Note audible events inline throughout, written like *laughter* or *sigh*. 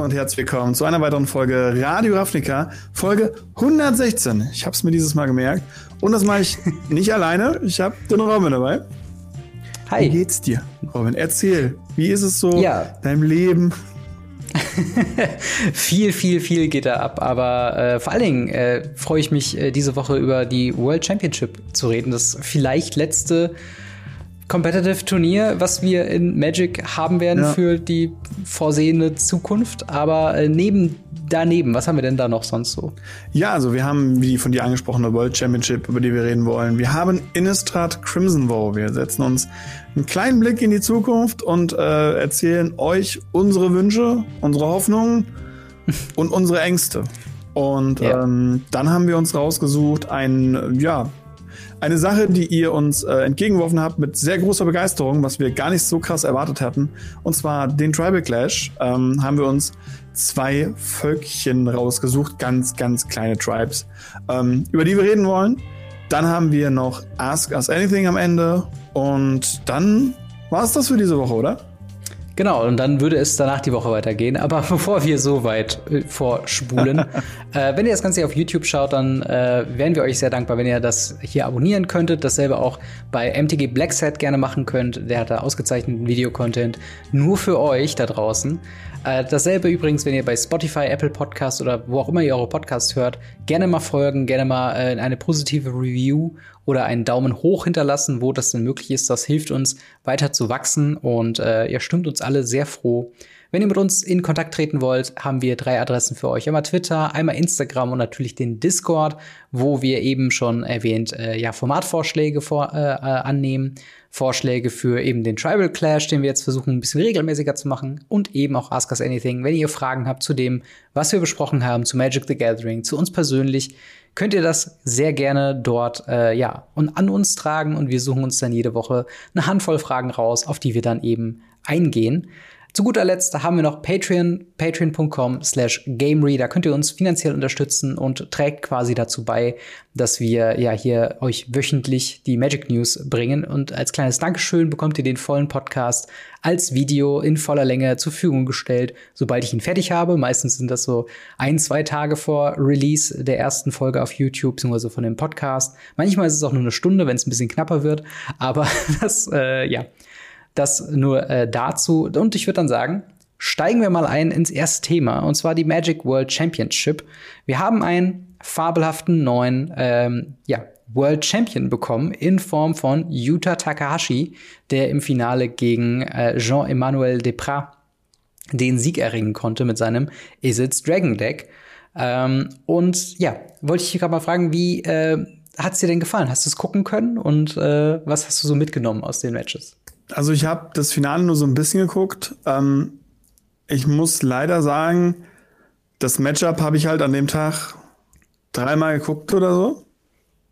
Hallo und herzlich willkommen zu einer weiteren Folge Radio Ravnica, Folge 116. Ich habe es mir dieses Mal gemerkt. Und das mache ich *laughs* nicht alleine. Ich habe den Robin dabei. Hi. Wie geht's dir, Robin? Erzähl, wie ist es so ja. deinem Leben? *laughs* viel, viel, viel geht da ab. Aber äh, vor allen Dingen äh, freue ich mich, äh, diese Woche über die World Championship zu reden. Das vielleicht letzte Competitive Turnier, was wir in Magic haben werden ja. für die vorsehende Zukunft. Aber äh, neben daneben, was haben wir denn da noch sonst so? Ja, also wir haben wie von dir angesprochene World Championship, über die wir reden wollen. Wir haben Innistrad Crimson Vow. Wir setzen uns einen kleinen Blick in die Zukunft und äh, erzählen euch unsere Wünsche, unsere Hoffnungen *laughs* und unsere Ängste. Und ja. ähm, dann haben wir uns rausgesucht, ein, ja, eine Sache, die ihr uns äh, entgegengeworfen habt mit sehr großer Begeisterung, was wir gar nicht so krass erwartet hatten. Und zwar den Tribal Clash ähm, haben wir uns zwei Völkchen rausgesucht, ganz, ganz kleine Tribes, ähm, über die wir reden wollen. Dann haben wir noch Ask Us Anything am Ende. Und dann war es das für diese Woche, oder? Genau, und dann würde es danach die Woche weitergehen. Aber *laughs* bevor wir so weit äh, vorspulen, *laughs* äh, wenn ihr das Ganze hier auf YouTube schaut, dann äh, wären wir euch sehr dankbar, wenn ihr das hier abonnieren könntet. Dasselbe auch bei MTG Blackset gerne machen könnt. Der hat da ausgezeichneten Videocontent nur für euch da draußen. Äh, dasselbe übrigens, wenn ihr bei Spotify, Apple Podcast oder wo auch immer ihr eure Podcasts hört, gerne mal folgen, gerne mal äh, eine positive Review oder einen Daumen hoch hinterlassen, wo das denn möglich ist. Das hilft uns weiter zu wachsen und äh, ihr stimmt uns alle sehr froh. Wenn ihr mit uns in Kontakt treten wollt, haben wir drei Adressen für euch. Einmal Twitter, einmal Instagram und natürlich den Discord, wo wir eben schon erwähnt, äh, ja, Formatvorschläge vor, äh, äh, annehmen. Vorschläge für eben den Tribal Clash, den wir jetzt versuchen, ein bisschen regelmäßiger zu machen. Und eben auch Ask Us Anything. Wenn ihr Fragen habt zu dem, was wir besprochen haben, zu Magic the Gathering, zu uns persönlich, könnt ihr das sehr gerne dort äh, ja und an uns tragen und wir suchen uns dann jede Woche eine Handvoll Fragen raus, auf die wir dann eben eingehen. Zu guter Letzt haben wir noch Patreon, patreon.com slash gamery. Da könnt ihr uns finanziell unterstützen und trägt quasi dazu bei, dass wir ja hier euch wöchentlich die Magic News bringen. Und als kleines Dankeschön bekommt ihr den vollen Podcast als Video in voller Länge zur Verfügung gestellt, sobald ich ihn fertig habe. Meistens sind das so ein, zwei Tage vor Release der ersten Folge auf YouTube, beziehungsweise von dem Podcast. Manchmal ist es auch nur eine Stunde, wenn es ein bisschen knapper wird. Aber *laughs* das, äh, ja, das nur äh, dazu. Und ich würde dann sagen, steigen wir mal ein ins erste Thema, und zwar die Magic World Championship. Wir haben einen fabelhaften neuen ähm, ja, World Champion bekommen in Form von Yuta Takahashi, der im Finale gegen äh, Jean-Emmanuel Deprat den Sieg erringen konnte mit seinem Is It's Dragon Deck. Ähm, und ja, wollte ich gerade mal fragen, wie äh, hat es dir denn gefallen? Hast du es gucken können und äh, was hast du so mitgenommen aus den Matches? Also ich habe das Finale nur so ein bisschen geguckt. Ähm, ich muss leider sagen, das Matchup habe ich halt an dem Tag dreimal geguckt oder so.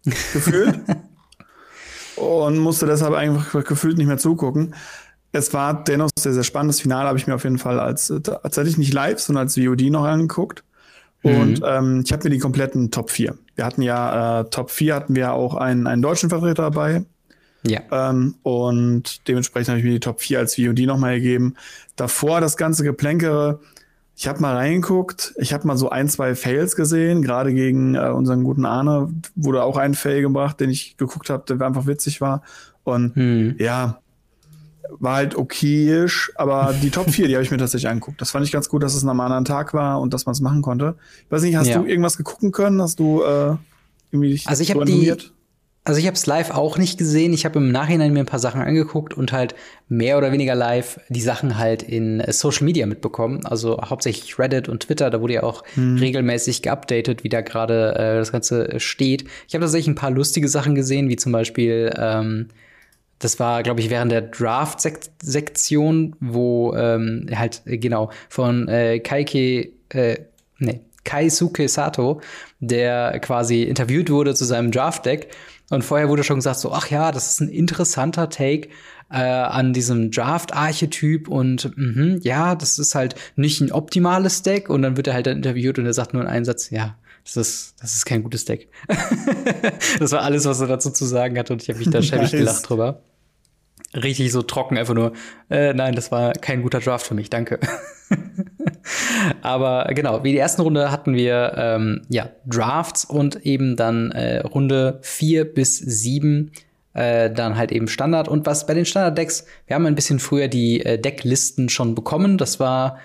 Gefühlt. *laughs* und musste deshalb einfach gefühlt nicht mehr zugucken. Es war dennoch sehr, sehr spannendes Finale, habe ich mir auf jeden Fall als äh, tatsächlich nicht live, sondern als VOD noch angeguckt. Mhm. Und ähm, ich habe mir die kompletten Top 4. Wir hatten ja äh, Top 4 hatten wir auch einen, einen deutschen Vertreter dabei, ja. Ähm, und dementsprechend habe ich mir die Top 4 als VOD nochmal gegeben. Davor das ganze Geplänkere. Ich habe mal reingeguckt, ich habe mal so ein, zwei Fails gesehen, gerade gegen äh, unseren guten Arne wurde auch ein Fail gebracht, den ich geguckt habe, der einfach witzig war. Und hm. ja, war halt okayisch, aber die Top 4, die habe ich mir tatsächlich angeguckt. Das fand ich ganz gut, dass es an einem anderen Tag war und dass man es machen konnte. Ich weiß nicht, hast ja. du irgendwas gegucken können? Hast du äh, irgendwie dich Also ich habe die also ich habe es live auch nicht gesehen. Ich habe im Nachhinein mir ein paar Sachen angeguckt und halt mehr oder weniger live die Sachen halt in äh, Social Media mitbekommen. Also hauptsächlich Reddit und Twitter. Da wurde ja auch hm. regelmäßig geupdatet, wie da gerade äh, das Ganze steht. Ich habe tatsächlich ein paar lustige Sachen gesehen, wie zum Beispiel ähm, das war, glaube ich, während der Draft-Sektion, wo ähm, halt äh, genau von äh, Kaike, äh, nee, Kaisuke Sato, der quasi interviewt wurde zu seinem Draft-Deck und vorher wurde schon gesagt, so, ach ja, das ist ein interessanter Take äh, an diesem Draft-Archetyp und mh, ja, das ist halt nicht ein optimales Deck. Und dann wird er halt interviewt und er sagt nur in einem Satz, ja, das ist, das ist kein gutes Deck. *laughs* das war alles, was er dazu zu sagen hatte und ich habe mich da *laughs* schäbig gelacht drüber. Richtig so trocken, einfach nur, äh, nein, das war kein guter Draft für mich, danke. *laughs* *laughs* Aber genau, wie die ersten Runde hatten wir ähm, ja Drafts und eben dann äh, Runde vier bis sieben äh, dann halt eben Standard. Und was bei den Standard-Decks, wir haben ein bisschen früher die äh, Decklisten schon bekommen. Das war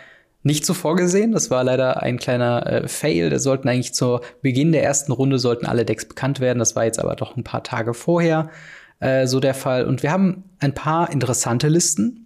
nicht so vorgesehen. Das war leider ein kleiner äh, Fail. Da sollten eigentlich zu Beginn der ersten Runde sollten alle Decks bekannt werden. Das war jetzt aber doch ein paar Tage vorher äh, so der Fall. Und wir haben ein paar interessante Listen.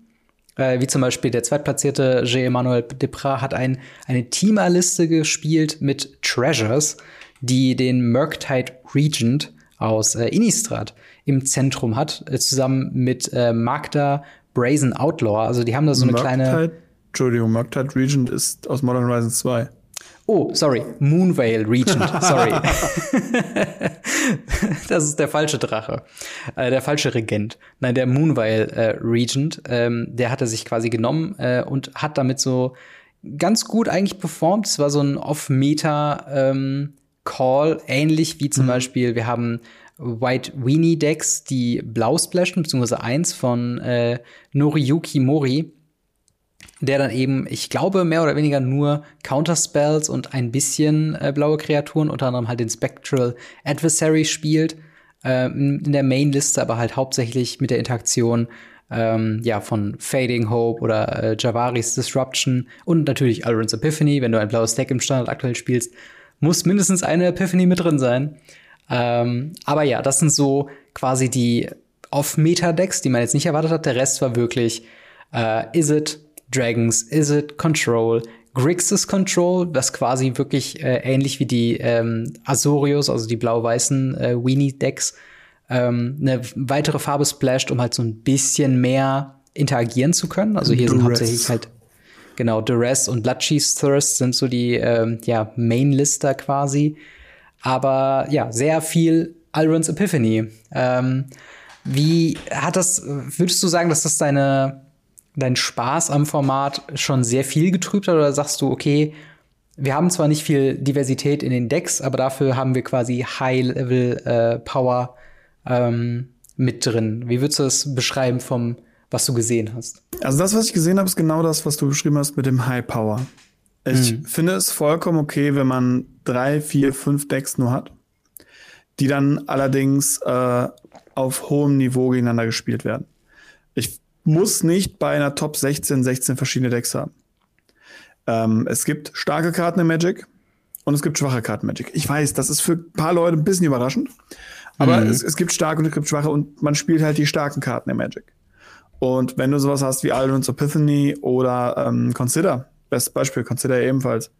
Äh, wie zum Beispiel der zweitplatzierte J. Depra hat ein, eine Teamerliste gespielt mit Treasures, die den Murktide Regent aus äh, Innistrad im Zentrum hat, äh, zusammen mit äh, Magda Brazen Outlaw. Also die haben da so eine Murktide, kleine. Entschuldigung, Murktide Regent ist aus Modern Horizon 2. Oh, sorry, Moonvale Regent, sorry. *laughs* das ist der falsche Drache, äh, der falsche Regent. Nein, der Moonvale äh, Regent, ähm, der hatte sich quasi genommen äh, und hat damit so ganz gut eigentlich performt. Es war so ein Off-Meta ähm, Call, ähnlich wie zum mhm. Beispiel, wir haben White Weenie Decks, die blau splashen, beziehungsweise eins von äh, Noriyuki Mori der dann eben, ich glaube, mehr oder weniger nur Counterspells und ein bisschen äh, blaue Kreaturen, unter anderem halt den Spectral Adversary spielt, äh, in der Main-Liste, aber halt hauptsächlich mit der Interaktion ähm, ja, von Fading Hope oder äh, Javaris Disruption und natürlich Alrun's Epiphany. Wenn du ein blaues Deck im Standard aktuell spielst, muss mindestens eine Epiphany mit drin sein. Ähm, aber ja, das sind so quasi die Off-Meta-Decks, die man jetzt nicht erwartet hat. Der Rest war wirklich äh, Is it Dragons, Is It, Control, Grixis Control, was quasi wirklich äh, ähnlich wie die ähm, Azorius, also die blau-weißen äh, Weenie-Decks, ähm, eine weitere Farbe splasht, um halt so ein bisschen mehr interagieren zu können. Also hier Duress. sind hauptsächlich halt genau Duress und Bloodcheese Thirst sind so die ähm, ja, Main-Lister quasi. Aber ja, sehr viel Alrons Epiphany. Ähm, wie hat das, würdest du sagen, dass das deine dein Spaß am Format schon sehr viel getrübt hat oder sagst du, okay, wir haben zwar nicht viel Diversität in den Decks, aber dafür haben wir quasi High-Level-Power äh, ähm, mit drin. Wie würdest du das beschreiben vom, was du gesehen hast? Also das, was ich gesehen habe, ist genau das, was du beschrieben hast mit dem High-Power. Ich hm. finde es vollkommen okay, wenn man drei, vier, fünf Decks nur hat, die dann allerdings äh, auf hohem Niveau gegeneinander gespielt werden. Ich muss nicht bei einer Top 16 16 verschiedene Decks haben. Ähm, es gibt starke Karten in Magic und es gibt schwache Karten in Magic. Ich weiß, das ist für ein paar Leute ein bisschen überraschend, aber mhm. es, es, gibt starke und es gibt schwache und man spielt halt die starken Karten in Magic. Und wenn du sowas hast wie Aldrin's Epiphany oder ähm, Consider, bestes Beispiel, Consider ebenfalls,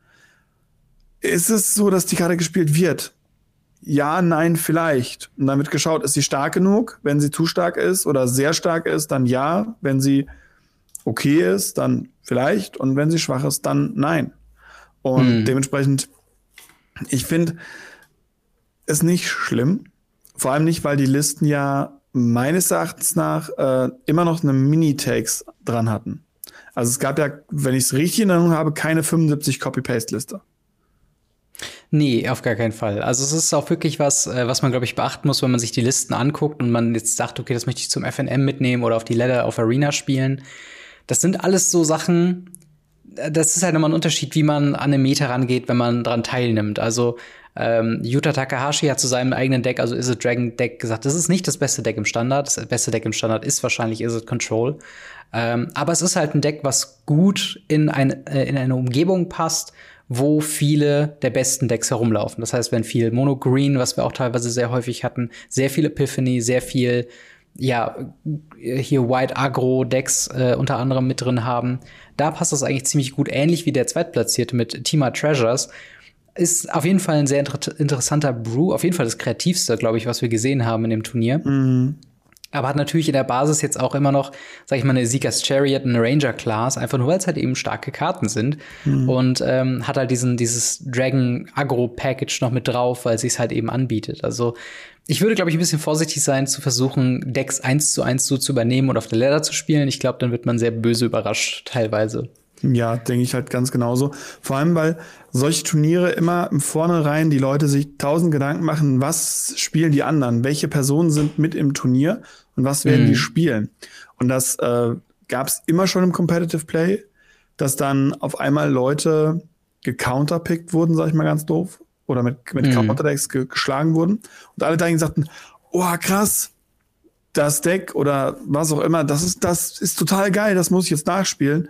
ist es so, dass die Karte gespielt wird ja, nein, vielleicht. Und dann wird geschaut, ist sie stark genug? Wenn sie zu stark ist oder sehr stark ist, dann ja. Wenn sie okay ist, dann vielleicht. Und wenn sie schwach ist, dann nein. Und hm. dementsprechend, ich finde es nicht schlimm. Vor allem nicht, weil die Listen ja meines Erachtens nach äh, immer noch eine Mini-Takes dran hatten. Also es gab ja, wenn ich es richtig in Erinnerung habe, keine 75 Copy-Paste-Liste. Nee, auf gar keinen Fall. Also es ist auch wirklich was, äh, was man, glaube ich, beachten muss, wenn man sich die Listen anguckt und man jetzt sagt, okay, das möchte ich zum FNM mitnehmen oder auf die Ladder auf Arena spielen. Das sind alles so Sachen, äh, das ist halt nochmal ein Unterschied, wie man an eine Meta rangeht, wenn man dran teilnimmt. Also ähm, Yuta Takahashi hat zu seinem eigenen Deck, also Is It Dragon Deck, gesagt, das ist nicht das beste Deck im Standard. Das beste Deck im Standard ist wahrscheinlich Is It Control. Ähm, aber es ist halt ein Deck, was gut in, ein, äh, in eine Umgebung passt, wo viele der besten Decks herumlaufen. Das heißt, wenn viel Mono Green, was wir auch teilweise sehr häufig hatten, sehr viel Epiphany, sehr viel ja, hier White Agro Decks äh, unter anderem mit drin haben. Da passt das eigentlich ziemlich gut, ähnlich wie der Zweitplatzierte mit Tima Treasures. Ist auf jeden Fall ein sehr inter interessanter Brew, auf jeden Fall das kreativste, glaube ich, was wir gesehen haben in dem Turnier. Mhm aber hat natürlich in der Basis jetzt auch immer noch, sag ich mal, eine Seekers Chariot, eine Ranger Class, einfach nur weil es halt eben starke Karten sind mhm. und ähm, hat halt diesen dieses Dragon Agro Package noch mit drauf, weil sie es halt eben anbietet. Also ich würde, glaube ich, ein bisschen vorsichtig sein, zu versuchen, Decks eins zu eins so zu übernehmen und auf der Ladder zu spielen. Ich glaube, dann wird man sehr böse überrascht, teilweise. Ja, denke ich halt ganz genauso. Vor allem, weil solche Turniere immer im Vornherein die Leute sich tausend Gedanken machen, was spielen die anderen, welche Personen sind mit im Turnier und was werden mhm. die spielen. Und das äh, gab es immer schon im Competitive Play. dass dann auf einmal Leute gecounterpickt wurden, sag ich mal ganz doof, oder mit, mit mhm. Counterdecks ge geschlagen wurden. Und alle dahin sagten, oh krass, das Deck oder was auch immer, das ist, das ist total geil, das muss ich jetzt nachspielen.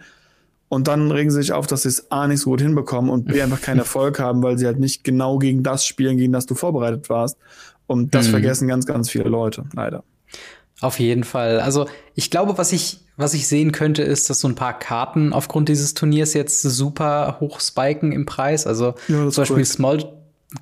Und dann regen sie sich auf, dass sie es A nicht so gut hinbekommen und B *laughs* einfach keinen Erfolg haben, weil sie halt nicht genau gegen das spielen, gegen das du vorbereitet warst. Und das mhm. vergessen ganz, ganz viele Leute, leider. Auf jeden Fall. Also ich glaube, was ich, was ich sehen könnte, ist, dass so ein paar Karten aufgrund dieses Turniers jetzt super hoch spiken im Preis. Also ja, zum Beispiel Small,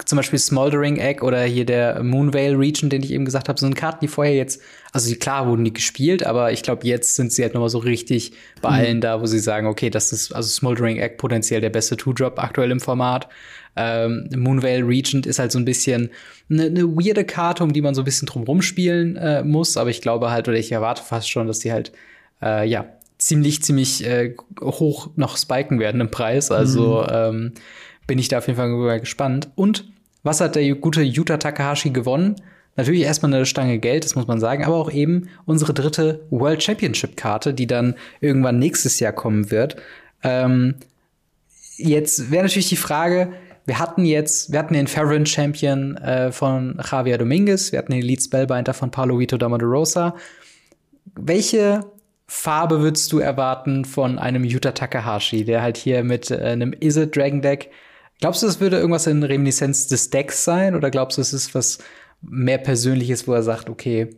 zum Beispiel Smoldering Egg oder hier der Moonvale Region, den ich eben gesagt habe, so sind Karten, die vorher jetzt, also klar wurden die gespielt, aber ich glaube, jetzt sind sie halt nochmal so richtig bei mhm. allen da, wo sie sagen, okay, das ist also Smoldering Egg potenziell der beste Two-Drop aktuell im Format. Ähm, Moonvale Regent ist halt so ein bisschen eine ne weirde Karte, um die man so ein bisschen drum spielen äh, muss, aber ich glaube halt, oder ich erwarte fast schon, dass die halt, äh, ja, ziemlich, ziemlich äh, hoch noch spiken werden im Preis. Also, mhm. ähm, bin ich da auf jeden Fall gespannt. Und was hat der gute Yuta Takahashi gewonnen? Natürlich erstmal eine Stange Geld, das muss man sagen, aber auch eben unsere dritte World Championship Karte, die dann irgendwann nächstes Jahr kommen wird. Ähm, jetzt wäre natürlich die Frage, wir hatten jetzt, wir hatten den Farron Champion äh, von Javier Dominguez, wir hatten den Elite Spellbinder von Paulo Vito Rosa. Welche Farbe würdest du erwarten von einem Yuta Takahashi, der halt hier mit äh, einem Is It Dragon Deck Glaubst du, es würde irgendwas in Reminiszenz des Decks sein? Oder glaubst du, es ist was mehr Persönliches, wo er sagt, okay,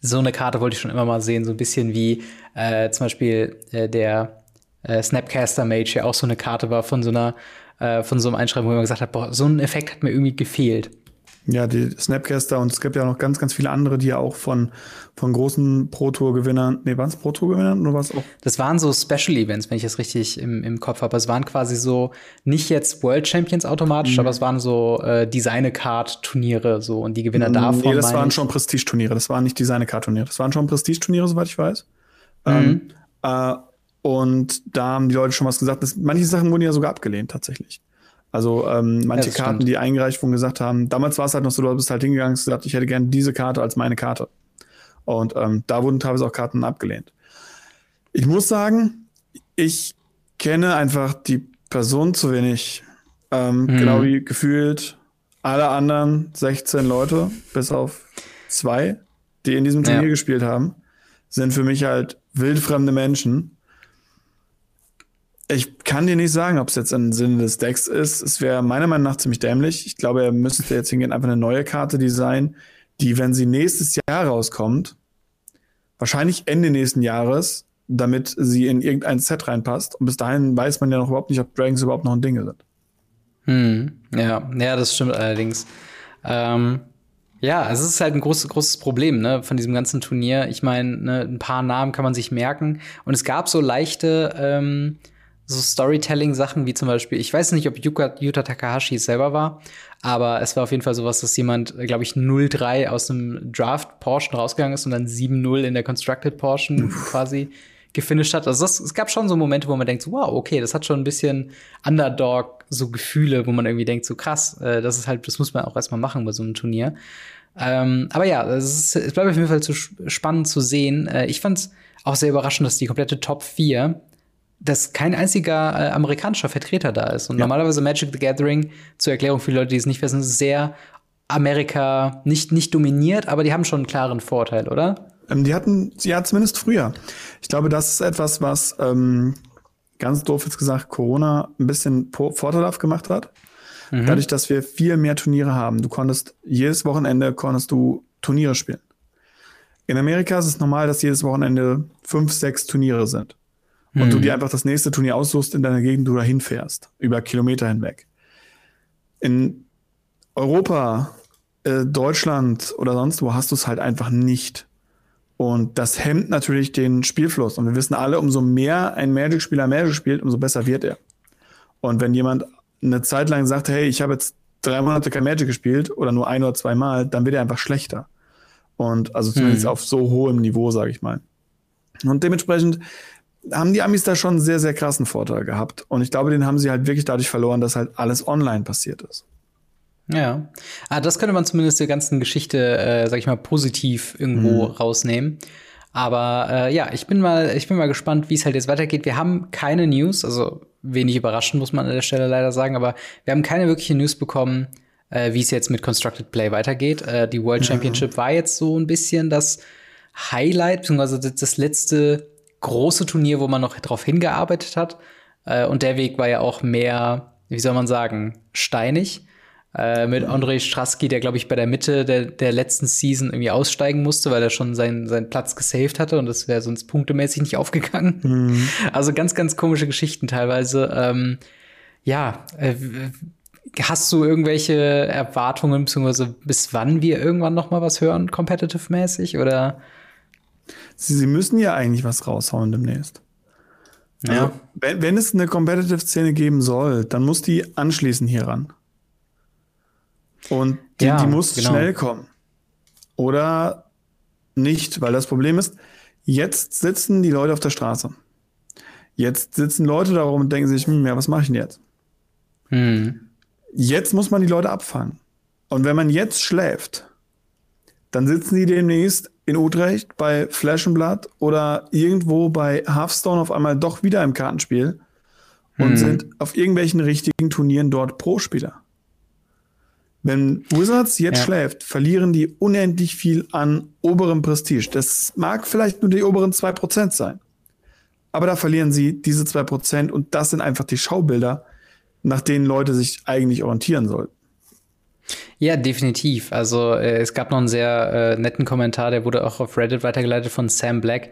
so eine Karte wollte ich schon immer mal sehen, so ein bisschen wie äh, zum Beispiel äh, der äh, Snapcaster Mage, ja auch so eine Karte war von so einer, äh, von so einem Einschreiben, wo man gesagt hat, boah, so ein Effekt hat mir irgendwie gefehlt. Ja, die Snapcaster und es gibt ja noch ganz, ganz viele andere, die ja auch von, von großen Pro-Tour-Gewinnern, nee, waren es Pro-Tour-Gewinnern oder was auch? Das waren so Special Events, wenn ich das richtig im, im Kopf habe. Es waren quasi so, nicht jetzt World Champions automatisch, mhm. aber es waren so äh, Design-Card-Turniere so und die Gewinner mhm, davon. Nee, das waren schon Prestige-Turniere, das waren nicht Design-Card-Turniere. Das waren schon Prestige-Turniere, soweit ich weiß. Mhm. Ähm, äh, und da haben die Leute schon was gesagt. Das, manche Sachen wurden ja sogar abgelehnt, tatsächlich. Also ähm, manche ja, Karten, stimmt. die eingereicht wurden, gesagt haben, damals war es halt noch so, du bist halt hingegangen und gesagt, ich hätte gerne diese Karte als meine Karte. Und ähm, da wurden teilweise auch Karten abgelehnt. Ich muss sagen, ich kenne einfach die Person zu wenig. Ähm, mhm. Genau wie gefühlt alle anderen 16 Leute, bis auf zwei, die in diesem Turnier ja. gespielt haben, sind für mich halt wildfremde Menschen. Ich kann dir nicht sagen, ob es jetzt im Sinne des Decks ist. Es wäre meiner Meinung nach ziemlich dämlich. Ich glaube, er müsste jetzt hingehen, einfach eine neue Karte designen, die, wenn sie nächstes Jahr rauskommt, wahrscheinlich Ende nächsten Jahres, damit sie in irgendein Set reinpasst. Und bis dahin weiß man ja noch überhaupt nicht, ob Dragons überhaupt noch ein Ding sind. Hm, ja, ja, das stimmt allerdings. Ähm, ja, es ist halt ein großes, großes Problem ne, von diesem ganzen Turnier. Ich meine, ne, ein paar Namen kann man sich merken. Und es gab so leichte ähm, so Storytelling-Sachen wie zum Beispiel, ich weiß nicht, ob Yuka, Yuta Takahashi selber war, aber es war auf jeden Fall sowas, dass jemand, glaube ich, 0-3 aus dem Draft-Portion rausgegangen ist und dann 7-0 in der Constructed Portion quasi gefinisht hat. Also das, es gab schon so Momente, wo man denkt, so, wow, okay, das hat schon ein bisschen Underdog, so Gefühle, wo man irgendwie denkt, so krass, äh, das ist halt, das muss man auch erstmal machen bei so einem Turnier. Ähm, aber ja, es, ist, es bleibt auf jeden Fall zu spannend zu sehen. Äh, ich fand es auch sehr überraschend, dass die komplette Top 4 dass kein einziger äh, amerikanischer Vertreter da ist. Und ja. normalerweise Magic the Gathering, zur Erklärung für die Leute, die es nicht wissen, ist sehr Amerika nicht, nicht dominiert, aber die haben schon einen klaren Vorteil, oder? Ähm, die hatten, ja, zumindest früher. Ich glaube, das ist etwas, was ähm, ganz doof jetzt gesagt Corona ein bisschen vorteilhaft gemacht hat. Mhm. Dadurch, dass wir viel mehr Turniere haben. Du konntest jedes Wochenende konntest du Turniere spielen. In Amerika ist es normal, dass jedes Wochenende fünf, sechs Turniere sind und mhm. du dir einfach das nächste Turnier aussuchst in deiner Gegend, du da hinfährst, über Kilometer hinweg. In Europa, äh, Deutschland oder sonst wo hast du es halt einfach nicht. Und das hemmt natürlich den Spielfluss. Und wir wissen alle, umso mehr ein Magic-Spieler Magic spielt, umso besser wird er. Und wenn jemand eine Zeit lang sagt, hey, ich habe jetzt drei Monate kein Magic gespielt oder nur ein oder zwei Mal, dann wird er einfach schlechter. Und also zumindest hm. auf so hohem Niveau, sage ich mal. Und dementsprechend haben die Amis da schon einen sehr, sehr krassen Vorteil gehabt. Und ich glaube, den haben sie halt wirklich dadurch verloren, dass halt alles online passiert ist. Ja. Ah, das könnte man zumindest der ganzen Geschichte, äh, sag ich mal, positiv irgendwo mhm. rausnehmen. Aber äh, ja, ich bin mal, ich bin mal gespannt, wie es halt jetzt weitergeht. Wir haben keine News, also wenig überraschend muss man an der Stelle leider sagen, aber wir haben keine wirkliche News bekommen, äh, wie es jetzt mit Constructed Play weitergeht. Äh, die World Championship ja. war jetzt so ein bisschen das Highlight, beziehungsweise das letzte große Turnier, wo man noch drauf hingearbeitet hat. Äh, und der Weg war ja auch mehr, wie soll man sagen, steinig. Äh, mit Andrei Straski, der, glaube ich, bei der Mitte der, der letzten Season irgendwie aussteigen musste, weil er schon seinen, seinen Platz gesaved hatte und das wäre sonst punktemäßig nicht aufgegangen. Mhm. *laughs* Also ganz, ganz komische Geschichten teilweise. Ähm, ja, äh, hast du irgendwelche Erwartungen, beziehungsweise bis wann wir irgendwann noch mal was hören, competitive-mäßig, oder? Sie, Sie müssen ja eigentlich was raushauen demnächst. Ja. Also, wenn, wenn es eine Competitive-Szene geben soll, dann muss die anschließen hieran. Und die, ja, die muss genau. schnell kommen. Oder nicht, weil das Problem ist, jetzt sitzen die Leute auf der Straße. Jetzt sitzen Leute da rum und denken sich, hm, ja, was mache ich denn jetzt? Hm. Jetzt muss man die Leute abfangen. Und wenn man jetzt schläft, dann sitzen die demnächst in Utrecht bei Blood oder irgendwo bei Hearthstone auf einmal doch wieder im Kartenspiel und hm. sind auf irgendwelchen richtigen Turnieren dort Pro-Spieler. Wenn Wizards jetzt ja. schläft, verlieren die unendlich viel an oberem Prestige. Das mag vielleicht nur die oberen zwei Prozent sein. Aber da verlieren sie diese zwei Prozent und das sind einfach die Schaubilder, nach denen Leute sich eigentlich orientieren sollten. Ja, definitiv. Also äh, es gab noch einen sehr äh, netten Kommentar, der wurde auch auf Reddit weitergeleitet von Sam Black,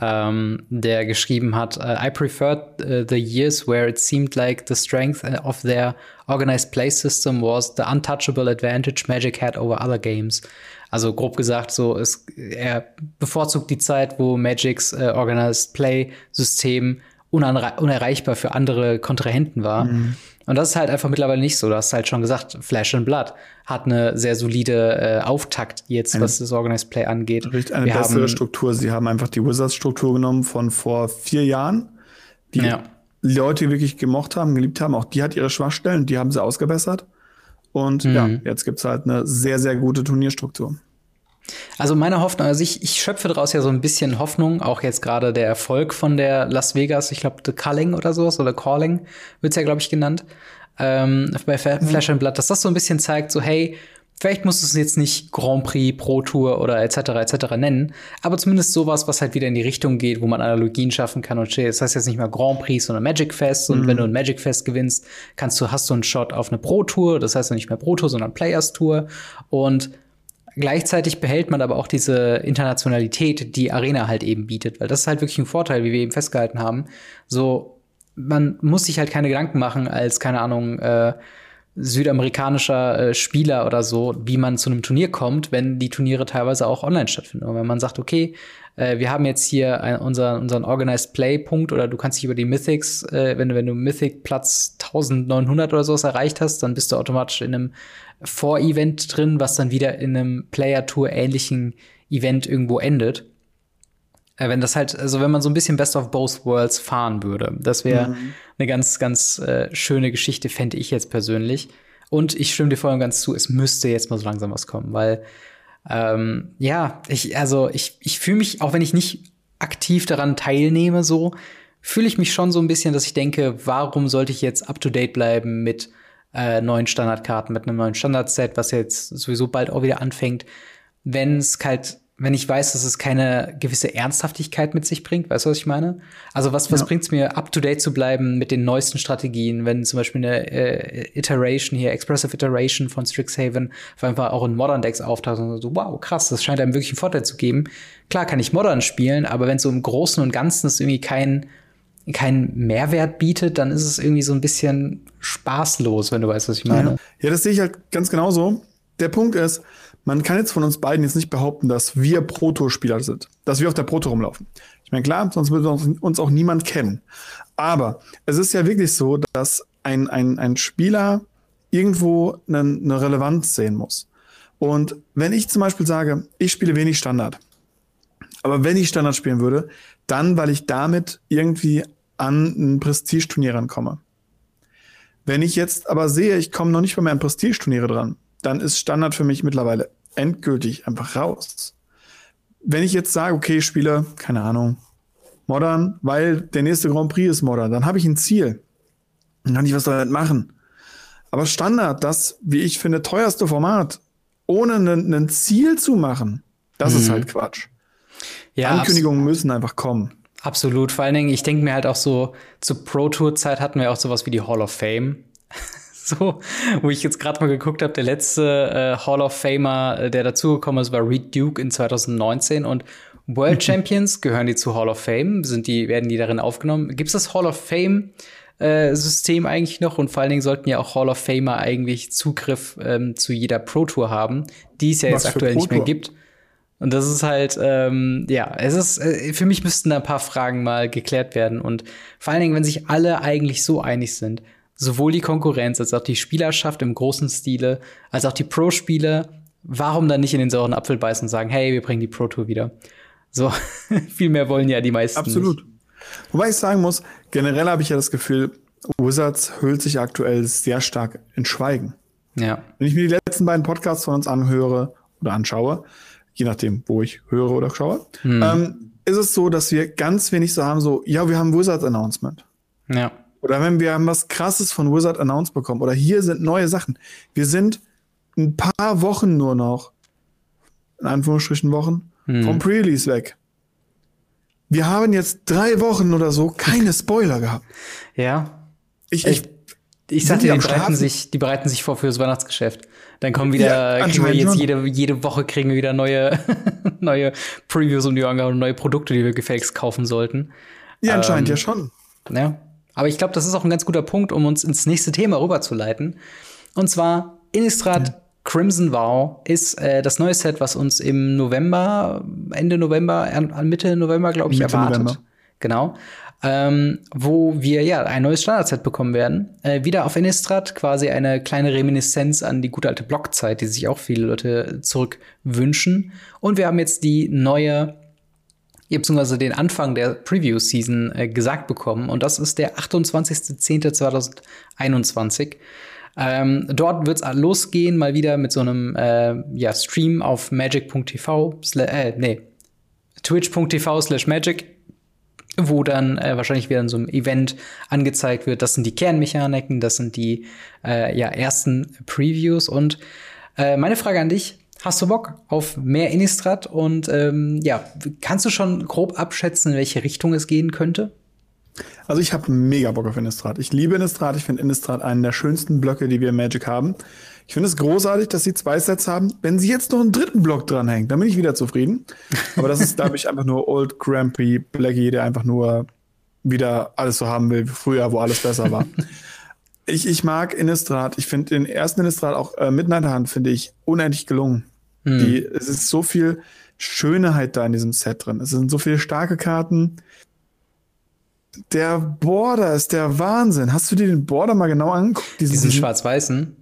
ähm, der geschrieben hat, uh, I preferred uh, the years where it seemed like the strength uh, of their organized play system was the untouchable advantage Magic had over other games. Also grob gesagt, so ist, er bevorzugt die Zeit, wo Magics äh, Organized Play System unerreichbar für andere Kontrahenten war. Mhm. Und das ist halt einfach mittlerweile nicht so. Du hast halt schon gesagt, Flash and Blood hat eine sehr solide äh, Auftakt jetzt, eine, was das Organized Play angeht. Richtig, eine Wir bessere haben, Struktur. Sie haben einfach die Wizards-Struktur genommen von vor vier Jahren, die ja. Leute wirklich gemocht haben, geliebt haben. Auch die hat ihre Schwachstellen, die haben sie ausgebessert. Und mhm. ja, jetzt gibt's halt eine sehr, sehr gute Turnierstruktur. Also meine Hoffnung, also ich, ich schöpfe daraus ja so ein bisschen Hoffnung, auch jetzt gerade der Erfolg von der Las Vegas, ich glaube The Culling oder sowas, oder Calling wird's ja, glaube ich, genannt, ähm, bei mhm. Flash and Blood, dass das so ein bisschen zeigt, so hey, vielleicht musst du es jetzt nicht Grand Prix, Pro Tour oder etc. etc. nennen, aber zumindest sowas, was halt wieder in die Richtung geht, wo man Analogien schaffen kann und okay, das heißt jetzt nicht mehr Grand Prix, sondern Magic Fest und mhm. wenn du ein Magic Fest gewinnst, kannst du hast du einen Shot auf eine Pro Tour, das heißt nicht mehr Pro Tour, sondern Players Tour und Gleichzeitig behält man aber auch diese Internationalität, die Arena halt eben bietet, weil das ist halt wirklich ein Vorteil, wie wir eben festgehalten haben. So, man muss sich halt keine Gedanken machen als, keine Ahnung, äh, südamerikanischer äh, Spieler oder so, wie man zu einem Turnier kommt, wenn die Turniere teilweise auch online stattfinden. Und wenn man sagt, okay, äh, wir haben jetzt hier ein, unseren, unseren Organized Play Punkt oder du kannst dich über die Mythics, äh, wenn wenn du Mythic Platz 1900 oder sowas erreicht hast, dann bist du automatisch in einem Vor-Event drin, was dann wieder in einem Player Tour ähnlichen Event irgendwo endet. Äh, wenn das halt, also wenn man so ein bisschen Best of Both Worlds fahren würde, das wäre mhm. eine ganz, ganz äh, schöne Geschichte, fände ich jetzt persönlich. Und ich stimme dir voll und ganz zu, es müsste jetzt mal so langsam was kommen, weil ähm, ja, ich, also ich, ich fühle mich, auch wenn ich nicht aktiv daran teilnehme, so, fühle ich mich schon so ein bisschen, dass ich denke, warum sollte ich jetzt up to date bleiben mit äh, neuen Standardkarten, mit einem neuen Standardset, was jetzt sowieso bald auch wieder anfängt, wenn es halt wenn ich weiß, dass es keine gewisse Ernsthaftigkeit mit sich bringt. Weißt du, was ich meine? Also was, was ja. bringt es mir, up to date zu bleiben mit den neuesten Strategien, wenn zum Beispiel eine äh, Iteration hier, Expressive Iteration von Strixhaven, einfach auch in Modern Decks auftaucht und so, wow, krass, das scheint einem wirklich einen Vorteil zu geben. Klar kann ich Modern spielen, aber wenn so im Großen und Ganzen es irgendwie kein keinen Mehrwert bietet, dann ist es irgendwie so ein bisschen spaßlos, wenn du weißt, was ich meine. Ja, ja das sehe ich halt ganz genauso. Der Punkt ist, man kann jetzt von uns beiden jetzt nicht behaupten, dass wir Proto-Spieler sind, dass wir auf der Proto rumlaufen. Ich meine, klar, sonst würde uns auch niemand kennen. Aber es ist ja wirklich so, dass ein, ein, ein Spieler irgendwo eine, eine Relevanz sehen muss. Und wenn ich zum Beispiel sage, ich spiele wenig Standard, aber wenn ich Standard spielen würde, dann, weil ich damit irgendwie an ein Prestigeturnier rankomme. Wenn ich jetzt aber sehe, ich komme noch nicht mal mehr an Prestigeturniere dran, dann ist Standard für mich mittlerweile endgültig einfach raus. wenn ich jetzt sage, okay, ich spiele, keine Ahnung, Modern, weil der nächste Grand Prix ist Modern, dann habe ich ein Ziel. Dann kann ich was damit machen. Aber Standard, das, wie ich finde, teuerste Format, ohne ein Ziel zu machen, das mhm. ist halt Quatsch. Ja, Ankündigungen müssen einfach kommen. Absolut. Vor allen Dingen, ich denke mir halt auch so, zur Pro Tour Zeit hatten wir auch sowas wie die Hall of Fame. *laughs* so, wo ich jetzt gerade mal geguckt habe, der letzte äh, Hall of Famer, äh, der dazugekommen ist, war Reed Duke in 2019 und World *laughs* Champions gehören die zu Hall of Fame, sind die werden die darin aufgenommen. Gibt es das Hall of Fame äh, System eigentlich noch und vor allen Dingen sollten ja auch Hall of Famer eigentlich Zugriff ähm, zu jeder Pro Tour haben, die es ja Was jetzt aktuell nicht mehr gibt. Und das ist halt, ähm, ja, es ist, äh, für mich müssten da ein paar Fragen mal geklärt werden. Und vor allen Dingen, wenn sich alle eigentlich so einig sind, sowohl die Konkurrenz als auch die Spielerschaft im großen Stile, als auch die Pro-Spieler, warum dann nicht in den sauren Apfel beißen und sagen, hey, wir bringen die Pro Tour wieder? So, *laughs* viel mehr wollen ja die meisten. Absolut. Nicht. Wobei ich sagen muss, generell habe ich ja das Gefühl, Wizards hüllt sich aktuell sehr stark in Schweigen. Ja. Wenn ich mir die letzten beiden Podcasts von uns anhöre oder anschaue, je nachdem, wo ich höre oder schaue, hm. ähm, ist es so, dass wir ganz wenig so haben, so, ja, wir haben Wizard Announcement. Ja. Oder wenn wir haben was krasses von Wizard announced bekommen oder hier sind neue Sachen. Wir sind ein paar Wochen nur noch, in Anführungsstrichen Wochen, hm. vom Pre-Release weg. Wir haben jetzt drei Wochen oder so keine Spoiler gehabt. Ja. Ich, ich, ich sagte, die, die bereiten sich, die bereiten sich vor fürs Weihnachtsgeschäft. Dann kommen wieder, ja, kriegen wir jetzt jede, jede Woche kriegen wir wieder neue, *laughs* neue Previews um die Ohren und neue Produkte, die wir gefälligst kaufen sollten. Ja, anscheinend ähm, ja schon. Ja. Aber ich glaube, das ist auch ein ganz guter Punkt, um uns ins nächste Thema rüberzuleiten. Und zwar Innistrad ja. Crimson Vow ist äh, das neue Set, was uns im November, Ende November, Mitte November, glaube ich, Mitte erwartet. November. Genau ähm, wo wir ja ein neues Standardset bekommen werden. Äh, wieder auf Innistrad, quasi eine kleine Reminiszenz an die gute alte Blockzeit, die sich auch viele Leute zurück wünschen. Und wir haben jetzt die neue beziehungsweise den Anfang der Preview-Season äh, gesagt bekommen. Und das ist der 28.10.2021. Ähm, dort wird's losgehen, mal wieder mit so einem äh, ja, Stream auf magic.tv, äh, nee, twitch.tv slash magic wo dann äh, wahrscheinlich wieder in so einem Event angezeigt wird, das sind die Kernmechaniken, das sind die äh, ja, ersten Previews. Und äh, meine Frage an dich, hast du Bock auf mehr Innistrad? Und ähm, ja, kannst du schon grob abschätzen, in welche Richtung es gehen könnte? Also ich habe mega Bock auf Innistrad. Ich liebe Innistrad. Ich finde Innistrad einen der schönsten Blöcke, die wir in Magic haben. Ich finde es großartig, dass sie zwei Sets haben. Wenn sie jetzt noch einen dritten Block dranhängt, dann bin ich wieder zufrieden. Aber das ist, glaube ich, einfach nur Old Grampy Blackie, der einfach nur wieder alles so haben will wie früher, wo alles besser war. ich, ich mag Innistrad. Ich finde den ersten Innistrad auch äh, Midnight Hand finde ich unendlich gelungen. Hm. Die, es ist so viel Schönheit da in diesem Set drin. Es sind so viele starke Karten. Der Border ist der Wahnsinn. Hast du dir den Border mal genau angeguckt? Diesen, diesen schwarz-weißen?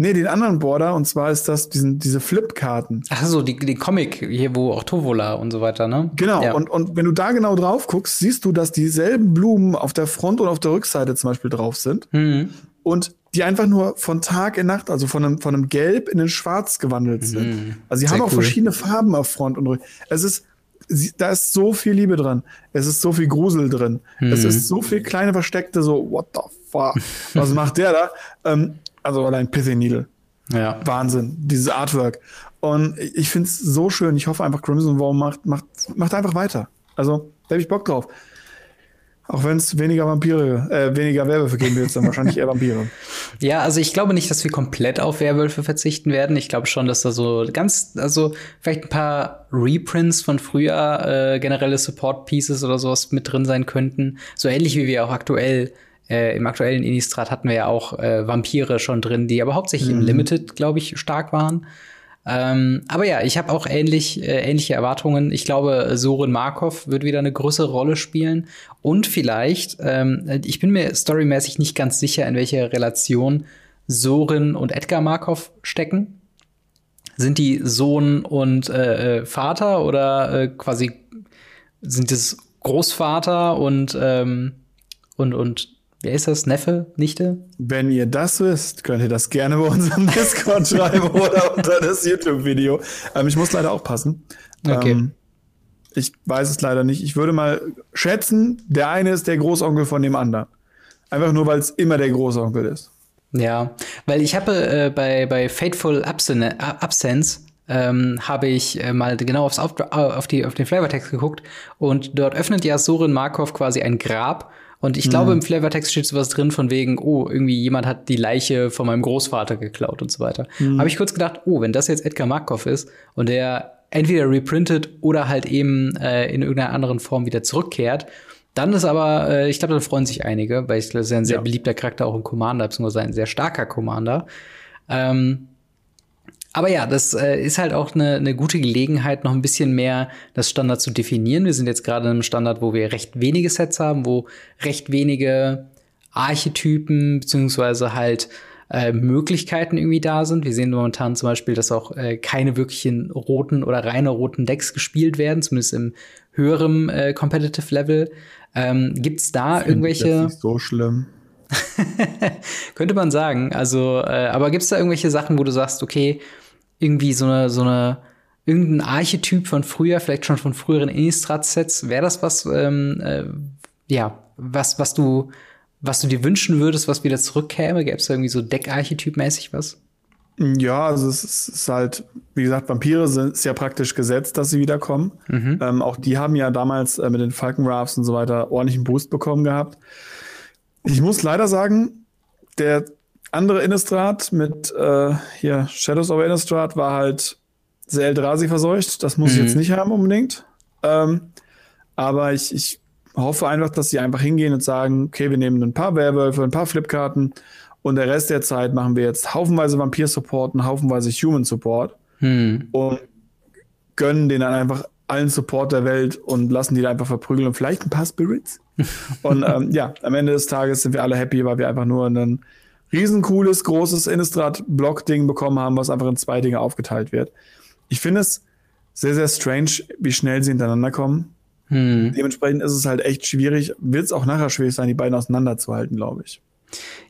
Nee, den anderen Border, und zwar ist das diesen, diese Flip-Karten. Ach so, die, die Comic, hier, wo auch Tovola und so weiter, ne? Genau, ja. und, und wenn du da genau drauf guckst, siehst du, dass dieselben Blumen auf der Front und auf der Rückseite zum Beispiel drauf sind. Mhm. Und die einfach nur von Tag in Nacht, also von einem, von einem Gelb in den Schwarz gewandelt sind. Mhm. Also sie haben auch cool. verschiedene Farben auf Front und Rücken. Es ist, da ist so viel Liebe drin. Es ist so viel Grusel drin. Mhm. Es ist so viel kleine versteckte, so, what the fuck? *laughs* Was macht der da? Ähm, also allein Pithy Needle. Ja. Wahnsinn, dieses Artwork. Und ich finde es so schön. Ich hoffe einfach, Crimson War macht, macht, macht einfach weiter. Also, da habe ich Bock drauf. Auch wenn es weniger Vampire, äh, weniger Werwölfe geben wird, dann wahrscheinlich eher Vampire. *laughs* Ja, also ich glaube nicht, dass wir komplett auf Werwölfe verzichten werden. Ich glaube schon, dass da so ganz, also vielleicht ein paar Reprints von früher, äh, generelle Support Pieces oder sowas mit drin sein könnten. So ähnlich wie wir auch aktuell äh, Im aktuellen Innistrad hatten wir ja auch äh, Vampire schon drin, die aber hauptsächlich mhm. im Limited, glaube ich, stark waren. Ähm, aber ja, ich habe auch ähnlich, äh, ähnliche Erwartungen. Ich glaube, Soren Markov wird wieder eine größere Rolle spielen. Und vielleicht, ähm, ich bin mir storymäßig nicht ganz sicher, in welcher Relation Soren und Edgar Markov stecken. Sind die Sohn und äh, äh Vater oder äh, quasi sind es Großvater und, ähm, und, und Wer ist das? Neffe? Nichte? Wenn ihr das wisst, könnt ihr das gerne bei unserem *laughs* Discord schreiben oder unter das YouTube-Video. Ähm, ich muss leider auch passen. Okay. Ähm, Ich weiß es leider nicht. Ich würde mal schätzen, der eine ist der Großonkel von dem anderen. Einfach nur, weil es immer der Großonkel ist. Ja, weil ich habe äh, bei, bei Fateful Absen Absence ähm, habe ich äh, mal genau aufs auf, auf, die, auf den Flavortext geguckt und dort öffnet ja Sorin Markov quasi ein Grab und ich mhm. glaube, im Flavortext steht sowas drin von wegen, oh, irgendwie jemand hat die Leiche von meinem Großvater geklaut und so weiter. Mhm. Habe ich kurz gedacht, oh, wenn das jetzt Edgar Markov ist und der entweder reprintet oder halt eben äh, in irgendeiner anderen Form wieder zurückkehrt, dann ist aber, äh, ich glaube, da freuen sich einige, weil ich glaube, ist ja ein sehr ja. beliebter Charakter auch im Commander, beziehungsweise ein sehr starker Commander. Ähm, aber ja, das äh, ist halt auch eine, eine gute Gelegenheit, noch ein bisschen mehr das Standard zu definieren. Wir sind jetzt gerade in einem Standard, wo wir recht wenige Sets haben, wo recht wenige Archetypen beziehungsweise halt äh, Möglichkeiten irgendwie da sind. Wir sehen momentan zum Beispiel, dass auch äh, keine wirklichen roten oder reine roten Decks gespielt werden, zumindest im höheren äh, Competitive Level. Ähm, Gibt es da irgendwelche? Das ist so schlimm. *laughs* Könnte man sagen. Also, äh, aber gibt es da irgendwelche Sachen, wo du sagst, okay, irgendwie so eine, so eine, irgendein Archetyp von früher, vielleicht schon von früheren Innistrad-Sets, wäre das was, ähm, äh, ja, was, was du, was du dir wünschen würdest, was wieder zurückkäme? Gäbe es da irgendwie so Deckarchetyp-mäßig was? Ja, also es ist halt, wie gesagt, Vampire sind ist ja praktisch gesetzt, dass sie wiederkommen. Mhm. Ähm, auch die haben ja damals äh, mit den Falcon Rafts und so weiter ordentlichen Boost bekommen gehabt. Ich muss leider sagen, der andere Innistrad mit äh, hier Shadows of Innistrad war halt sehr Eldrazi verseucht. Das muss mhm. ich jetzt nicht haben unbedingt. Ähm, aber ich, ich hoffe einfach, dass sie einfach hingehen und sagen, okay, wir nehmen ein paar Werwölfe, ein paar Flipkarten und der Rest der Zeit machen wir jetzt haufenweise Vampir-Support und haufenweise Human-Support mhm. und gönnen denen dann einfach allen Support der Welt und lassen die da einfach verprügeln und vielleicht ein paar Spirits. *laughs* und ähm, ja, am Ende des Tages sind wir alle happy, weil wir einfach nur ein riesencooles, großes Innistrad-Block-Ding bekommen haben, was einfach in zwei Dinge aufgeteilt wird. Ich finde es sehr, sehr strange, wie schnell sie hintereinander kommen. Hm. Dementsprechend ist es halt echt schwierig, wird es auch nachher schwierig sein, die beiden auseinanderzuhalten, glaube ich.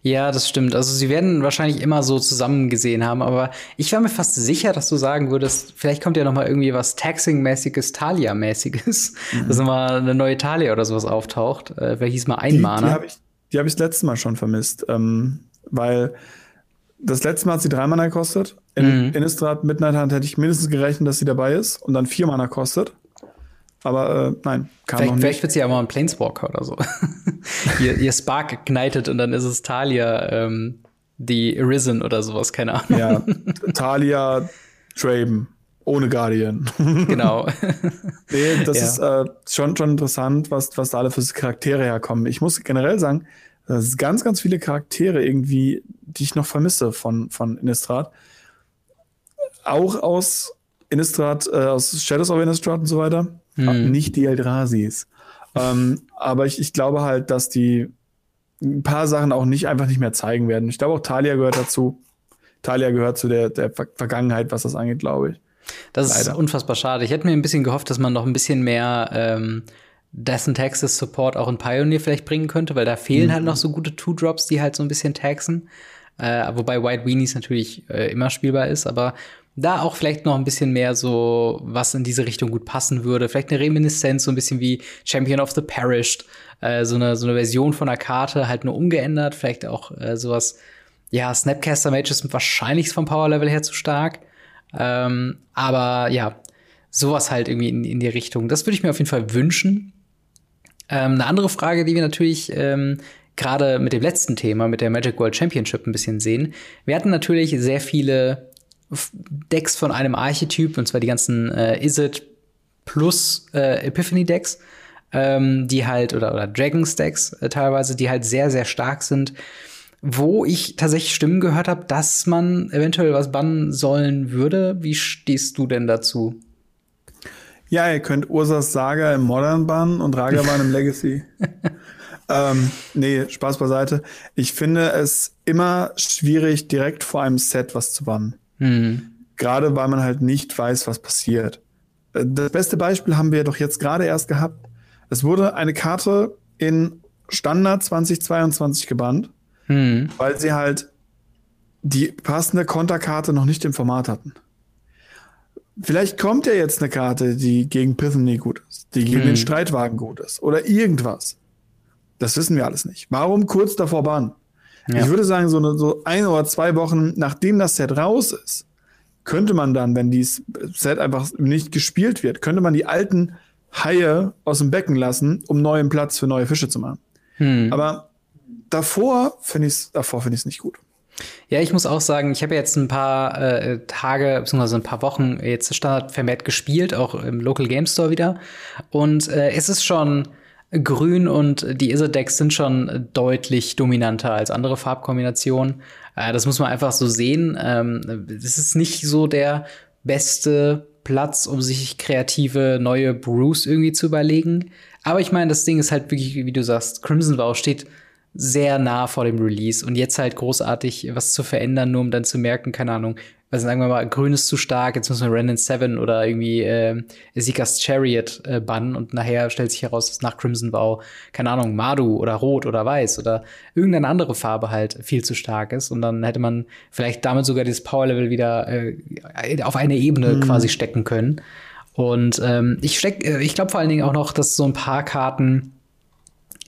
Ja, das stimmt. Also sie werden wahrscheinlich immer so zusammen gesehen haben, aber ich war mir fast sicher, dass du sagen würdest, vielleicht kommt ja noch mal irgendwie was Taxing-mäßiges, Talia-mäßiges, mhm. dass mal eine neue Talia oder sowas auftaucht. Äh, wer hieß mal ein die? Die habe ich, die hab ich das letzte Mal schon vermisst, ähm, weil das letzte Mal hat sie drei Mana gekostet. In mhm. Innistrad Midnight Hunt hätte ich mindestens gerechnet, dass sie dabei ist und dann vier Mana kostet. Aber äh, nein, kam vielleicht, noch nicht. Vielleicht wird sie ja mal ein Planeswalker oder so. *laughs* ihr, ihr Spark ignited und dann ist es Talia, ähm, die Arisen oder sowas, keine Ahnung. Ja, Talia Traben. Ohne Guardian. *laughs* genau. *laughs* nee, das ja. ist äh, schon, schon interessant, was, was da alle für Charaktere herkommen. Ich muss generell sagen, das ist ganz, ganz viele Charaktere irgendwie, die ich noch vermisse von, von Innistrad. Auch aus Innistrad, äh, aus Shadows of Innistrad und so weiter. Hm. Nicht die Eldrasis. ähm, *laughs* aber ich, ich glaube halt, dass die ein paar Sachen auch nicht einfach nicht mehr zeigen werden. Ich glaube auch Talia gehört dazu. Talia gehört zu der, der Vergangenheit, was das angeht, glaube ich. Das Leider. ist unfassbar schade. Ich hätte mir ein bisschen gehofft, dass man noch ein bisschen mehr ähm, Death and Taxes Support auch in Pioneer vielleicht bringen könnte, weil da fehlen mhm. halt noch so gute Two-Drops, die halt so ein bisschen taxen. Äh, wobei White Weenies natürlich äh, immer spielbar ist, aber da auch vielleicht noch ein bisschen mehr so, was in diese Richtung gut passen würde. Vielleicht eine Reminiszenz, so ein bisschen wie Champion of the Perished. Äh, so, eine, so eine Version von einer Karte, halt nur umgeändert. Vielleicht auch äh, sowas, ja, Snapcaster Mages sind wahrscheinlich vom Power Level her zu stark. Ähm, aber ja, sowas halt irgendwie in, in die Richtung. Das würde ich mir auf jeden Fall wünschen. Ähm, eine andere Frage, die wir natürlich ähm, gerade mit dem letzten Thema, mit der Magic World Championship ein bisschen sehen. Wir hatten natürlich sehr viele Decks von einem Archetyp, und zwar die ganzen äh, Izzet plus äh, Epiphany Decks, ähm, die halt, oder, oder Dragons Decks äh, teilweise, die halt sehr, sehr stark sind, wo ich tatsächlich Stimmen gehört habe, dass man eventuell was bannen sollen würde. Wie stehst du denn dazu? Ja, ihr könnt Ursas Saga im Modern bannen und Ragavan im *laughs* Legacy. ähm, nee, Spaß beiseite. Ich finde es immer schwierig, direkt vor einem Set was zu bannen. Mhm. Gerade weil man halt nicht weiß, was passiert. Äh, das beste Beispiel haben wir doch jetzt gerade erst gehabt. Es wurde eine Karte in Standard 2022 gebannt, mhm. weil sie halt die passende Konterkarte noch nicht im Format hatten. Vielleicht kommt ja jetzt eine Karte, die gegen Pithany gut ist, die gegen hm. den Streitwagen gut ist oder irgendwas. Das wissen wir alles nicht. Warum kurz davor bannen? Ja. Ich würde sagen, so, eine, so ein oder zwei Wochen nachdem das Set raus ist, könnte man dann, wenn dieses Set einfach nicht gespielt wird, könnte man die alten Haie aus dem Becken lassen, um neuen Platz für neue Fische zu machen. Hm. Aber davor finde ich es davor finde ich es nicht gut. Ja, ich muss auch sagen, ich habe jetzt ein paar äh, Tage bzw. ein paar Wochen jetzt Standard vermehrt gespielt, auch im Local Game Store wieder. Und äh, es ist schon grün und die Izzet-Decks sind schon deutlich dominanter als andere Farbkombinationen. Äh, das muss man einfach so sehen. Ähm, es ist nicht so der beste Platz, um sich kreative neue Brews irgendwie zu überlegen. Aber ich meine, das Ding ist halt wirklich, wie du sagst, Crimson Vow steht sehr nah vor dem Release und jetzt halt großartig was zu verändern, nur um dann zu merken, keine Ahnung, also sagen wir mal, grün ist zu stark, jetzt müssen wir Renan 7 oder irgendwie äh, Ezekias Chariot äh, bannen und nachher stellt sich heraus, dass nach Crimson Bow, keine Ahnung, Madu oder Rot oder Weiß oder irgendeine andere Farbe halt viel zu stark ist und dann hätte man vielleicht damit sogar dieses Power-Level wieder äh, auf eine Ebene mhm. quasi stecken können. Und ähm, ich steck, äh, ich glaube vor allen Dingen auch noch, dass so ein paar Karten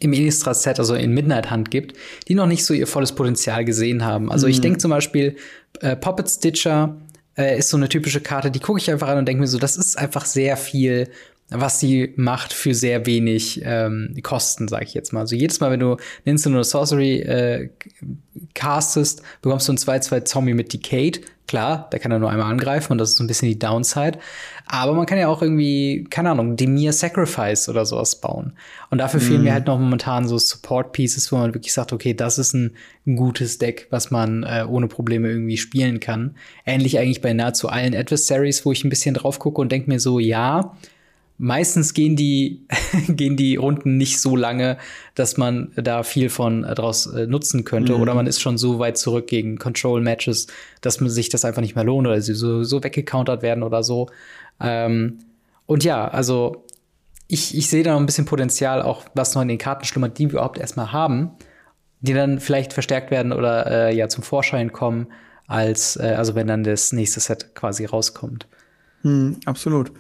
im Innistrad-Set, also in Midnight-Hand gibt, die noch nicht so ihr volles Potenzial gesehen haben. Also mhm. ich denke zum Beispiel, äh, Poppet Stitcher äh, ist so eine typische Karte, die gucke ich einfach an und denke mir so, das ist einfach sehr viel was sie macht für sehr wenig ähm, Kosten, sage ich jetzt mal. Also jedes Mal, wenn du Instant oder Sorcery äh, castest, bekommst du einen 2-2 Zombie mit Decade. Klar, der kann er nur einmal angreifen und das ist so ein bisschen die Downside. Aber man kann ja auch irgendwie, keine Ahnung, Demir Sacrifice oder sowas bauen. Und dafür mm. fehlen mir halt noch momentan so Support Pieces, wo man wirklich sagt, okay, das ist ein, ein gutes Deck, was man äh, ohne Probleme irgendwie spielen kann. Ähnlich eigentlich bei nahezu allen Adversaries, wo ich ein bisschen drauf gucke und denke mir so, ja, meistens gehen die, *laughs* gehen die Runden nicht so lange, dass man da viel von äh, draus äh, nutzen könnte. Mhm. Oder man ist schon so weit zurück gegen Control-Matches, dass man sich das einfach nicht mehr lohnt oder sie so, so weggecountert werden oder so. Ähm, und ja, also ich, ich sehe da noch ein bisschen Potenzial, auch was noch in den Karten schlummert, die wir überhaupt erstmal haben, die dann vielleicht verstärkt werden oder äh, ja zum Vorschein kommen, als äh, also wenn dann das nächste Set quasi rauskommt. Hm, absolut.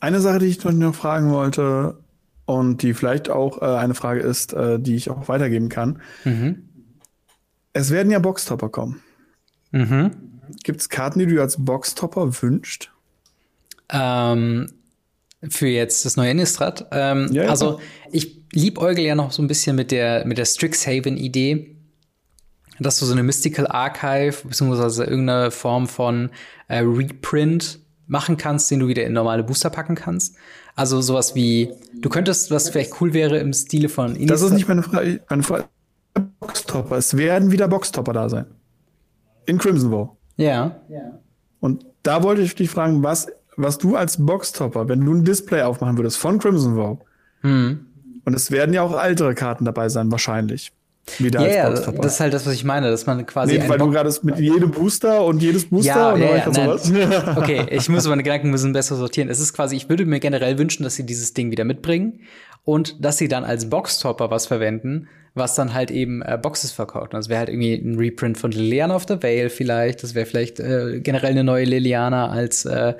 Eine Sache, die ich noch fragen wollte und die vielleicht auch äh, eine Frage ist, äh, die ich auch weitergeben kann. Mhm. Es werden ja Boxtopper kommen. Mhm. Gibt es Karten, die du als Boxtopper wünschst? Ähm, für jetzt das neue Innistrad. Ähm, ja, ja. Also ich liebäugel ja noch so ein bisschen mit der, mit der Strixhaven-Idee, dass du so eine Mystical Archive beziehungsweise irgendeine Form von äh, Reprint machen kannst, den du wieder in normale Booster packen kannst. Also sowas wie, du könntest, was vielleicht cool wäre im Stile von Innistrad. Das ist nicht meine Frage. Meine Frage. Boxtopper. Es werden wieder Boxtopper da sein. In Crimson War. Ja. Und da wollte ich dich fragen, was, was du als Boxtopper, wenn du ein Display aufmachen würdest von Crimson War, hm. und es werden ja auch ältere Karten dabei sein, wahrscheinlich. Wieder ja, als ja, das ist halt das, was ich meine, dass man quasi. Nee, weil du gerade mit jedem Booster und jedes Booster ja, und ja, ja, sowas. *laughs* okay, ich muss meine Gedanken ein bisschen besser sortieren. Es ist quasi, ich würde mir generell wünschen, dass sie dieses Ding wieder mitbringen und dass sie dann als Boxtopper was verwenden, was dann halt eben äh, Boxes verkauft. Das wäre halt irgendwie ein Reprint von Liliana of the Veil vielleicht. Das wäre vielleicht äh, generell eine neue Liliana als äh,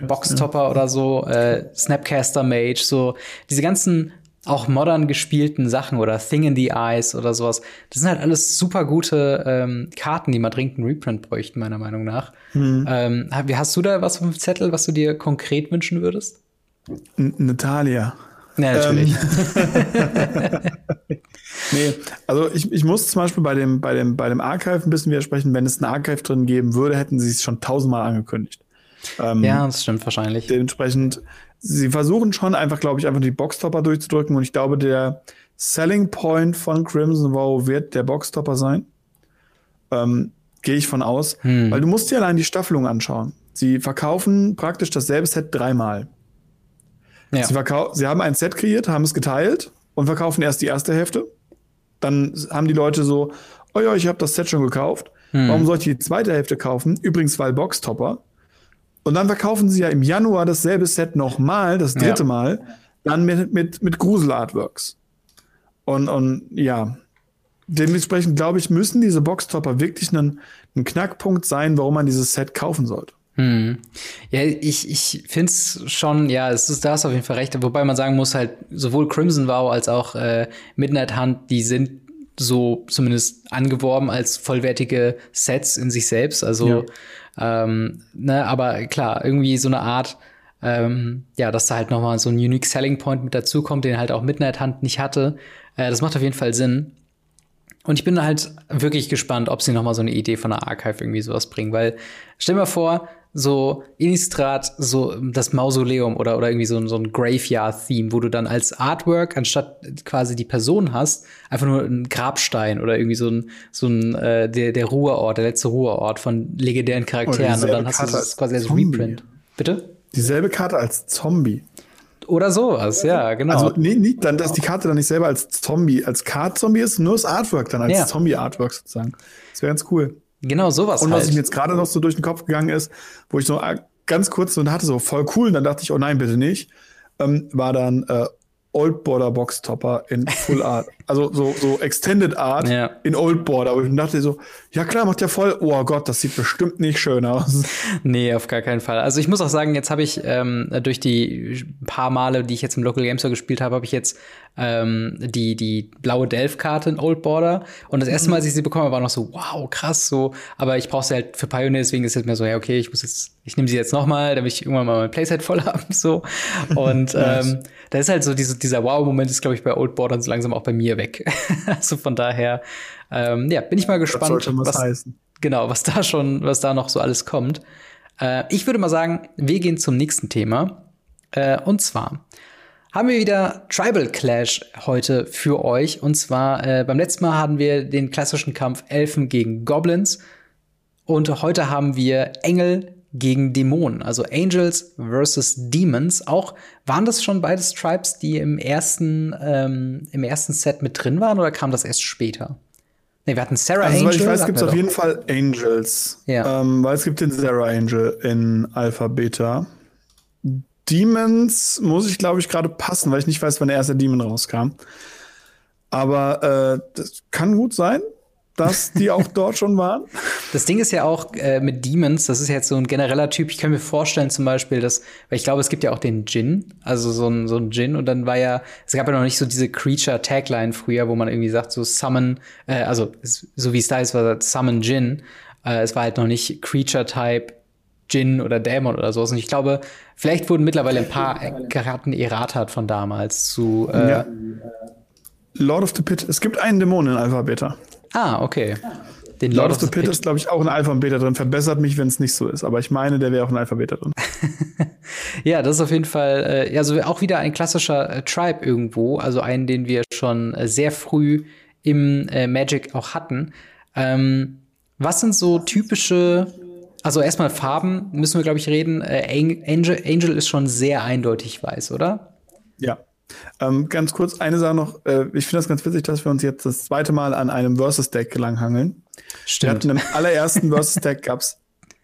Boxtopper ja. oder so. Äh, Snapcaster Mage, so diese ganzen auch modern gespielten Sachen oder Thing in the Eyes oder sowas. Das sind halt alles super gute ähm, Karten, die mal dringend einen Reprint bräuchten, meiner Meinung nach. Mhm. Ähm, hast du da was auf dem Zettel, was du dir konkret wünschen würdest? N Natalia. Ja, natürlich. Ähm. *laughs* nee, also ich, ich muss zum Beispiel bei dem, bei, dem, bei dem Archive ein bisschen widersprechen. Wenn es ein Archive drin geben würde, hätten sie es schon tausendmal angekündigt. Ähm, ja, das stimmt wahrscheinlich. Dementsprechend sie versuchen schon einfach, glaube ich, einfach die Boxtopper durchzudrücken. Und ich glaube, der Selling Point von Crimson Vow wird der Boxtopper sein. Ähm, Gehe ich von aus. Hm. Weil du musst dir allein die Staffelung anschauen. Sie verkaufen praktisch dasselbe Set dreimal. Ja. Sie, sie haben ein Set kreiert, haben es geteilt und verkaufen erst die erste Hälfte. Dann haben die Leute so, oh ja, ich habe das Set schon gekauft. Hm. Warum soll ich die zweite Hälfte kaufen? Übrigens, weil Boxtopper. Und dann verkaufen sie ja im Januar dasselbe Set nochmal, das dritte ja. Mal, dann mit, mit, mit Grusel-Artworks. Und, und ja, dementsprechend glaube ich, müssen diese Boxtopper wirklich ein, ein Knackpunkt sein, warum man dieses Set kaufen sollte. Hm. Ja, ich, ich finde es schon, ja, es ist, da hast auf jeden Fall recht. Wobei man sagen muss, halt, sowohl Crimson Vow als auch äh, Midnight Hunt, die sind so zumindest angeworben als vollwertige Sets in sich selbst. Also, ja. ähm, ne, aber klar, irgendwie so eine Art, ähm, ja, dass da halt noch mal so ein Unique Selling Point mit dazu kommt, den halt auch Midnight Hunt nicht hatte. Äh, das macht auf jeden Fall Sinn. Und ich bin halt wirklich gespannt, ob sie noch mal so eine Idee von der Archive irgendwie sowas bringen, weil stell dir mal vor, so Innistrad, so das Mausoleum oder, oder irgendwie so, ein so ein Graveyard-Theme, wo du dann als Artwork, anstatt quasi die Person hast, einfach nur einen Grabstein oder irgendwie so ein, so ein äh, der, der Ruheort, der letzte Ruheort von legendären Charakteren. Und dann hast Karte du das quasi als Zombie. Reprint. Bitte? Dieselbe Karte als Zombie. Oder sowas, ja, genau. Also, nee, nicht, dann, dass die Karte dann nicht selber als Zombie, als Card-Zombie ist, nur das Artwork dann als ja. Zombie-Artwork sozusagen. Das wäre ganz cool. Genau, sowas. Und was halt. mir jetzt gerade noch so durch den Kopf gegangen ist, wo ich so ganz kurz so hatte, so voll cool, und dann dachte ich, oh nein, bitte nicht, ähm, war dann äh, Old Border Box Topper in Full *laughs* Art. Also so, so Extended Art ja. in Old Border. Aber ich dachte so, ja klar, macht ja voll, oh Gott, das sieht bestimmt nicht schön aus. *laughs* Nee, auf gar keinen Fall. Also ich muss auch sagen, jetzt habe ich ähm, durch die paar Male, die ich jetzt im Local Game Store gespielt habe, habe ich jetzt ähm, die, die blaue Delph-Karte in Old Border. Und das erste Mal, als ich sie bekomme, war noch so, wow, krass, so. Aber ich brauche sie halt für Pioneer, deswegen ist es mir so, ja, okay, ich muss jetzt, ich nehme sie jetzt noch mal, damit ich irgendwann mal mein Playset voll *laughs* habe, so. Und ähm, da ist halt so diese, dieser Wow-Moment ist, glaube ich, bei Old Border so langsam auch bei mir weg. *laughs* also von daher, ähm, ja, bin ich mal gespannt, was, was heißen. genau, was da schon, was da noch so alles kommt. Äh, ich würde mal sagen, wir gehen zum nächsten Thema. Äh, und zwar haben wir wieder Tribal Clash heute für euch. Und zwar äh, beim letzten Mal hatten wir den klassischen Kampf Elfen gegen Goblins. Und heute haben wir Engel gegen Dämonen, also Angels versus Demons. Auch waren das schon beides Tribes, die im ersten, ähm, im ersten Set mit drin waren oder kam das erst später? Nee, wir hatten Sarah also, Angel. Also, ich weiß, gibt es auf jeden Fall Angels. Ja. Ähm, weil es gibt den Sarah Angel in Alpha Beta. Demons muss ich, glaube ich, gerade passen, weil ich nicht weiß, wann der erste Demon rauskam. Aber äh, das kann gut sein dass die auch *laughs* dort schon waren. Das Ding ist ja auch äh, mit Demons, das ist jetzt so ein genereller Typ. Ich kann mir vorstellen zum Beispiel, dass, weil ich glaube, es gibt ja auch den Djinn, also so ein, so ein Djinn und dann war ja, es gab ja noch nicht so diese Creature-Tagline früher, wo man irgendwie sagt, so Summon, äh, also so wie es da ist, war Summon Djinn. Äh, es war halt noch nicht Creature-Type Djinn oder Dämon oder sowas. Und ich glaube, vielleicht wurden mittlerweile ein paar Karten erratet von damals zu. Äh, ja. Lord of the Pit. Es gibt einen Dämon in Alpha Beta. Ah, okay. Den Lord, Lord of the Pit, Pit. ist, glaube ich, auch ein Alpha und Beta drin. Verbessert mich, wenn es nicht so ist. Aber ich meine, der wäre auch ein Alpha Beta drin. *laughs* ja, das ist auf jeden Fall, äh, also auch wieder ein klassischer äh, Tribe irgendwo. Also einen, den wir schon äh, sehr früh im äh, Magic auch hatten. Ähm, was sind so typische, also erstmal Farben müssen wir, glaube ich, reden. Äh, Angel, Angel ist schon sehr eindeutig weiß, oder? Ja. Ähm, ganz kurz, eine Sache noch. Äh, ich finde das ganz witzig, dass wir uns jetzt das zweite Mal an einem Versus-Deck langhangeln. Stimmt. Wir hatten im allerersten *laughs* Versus-Deck gab's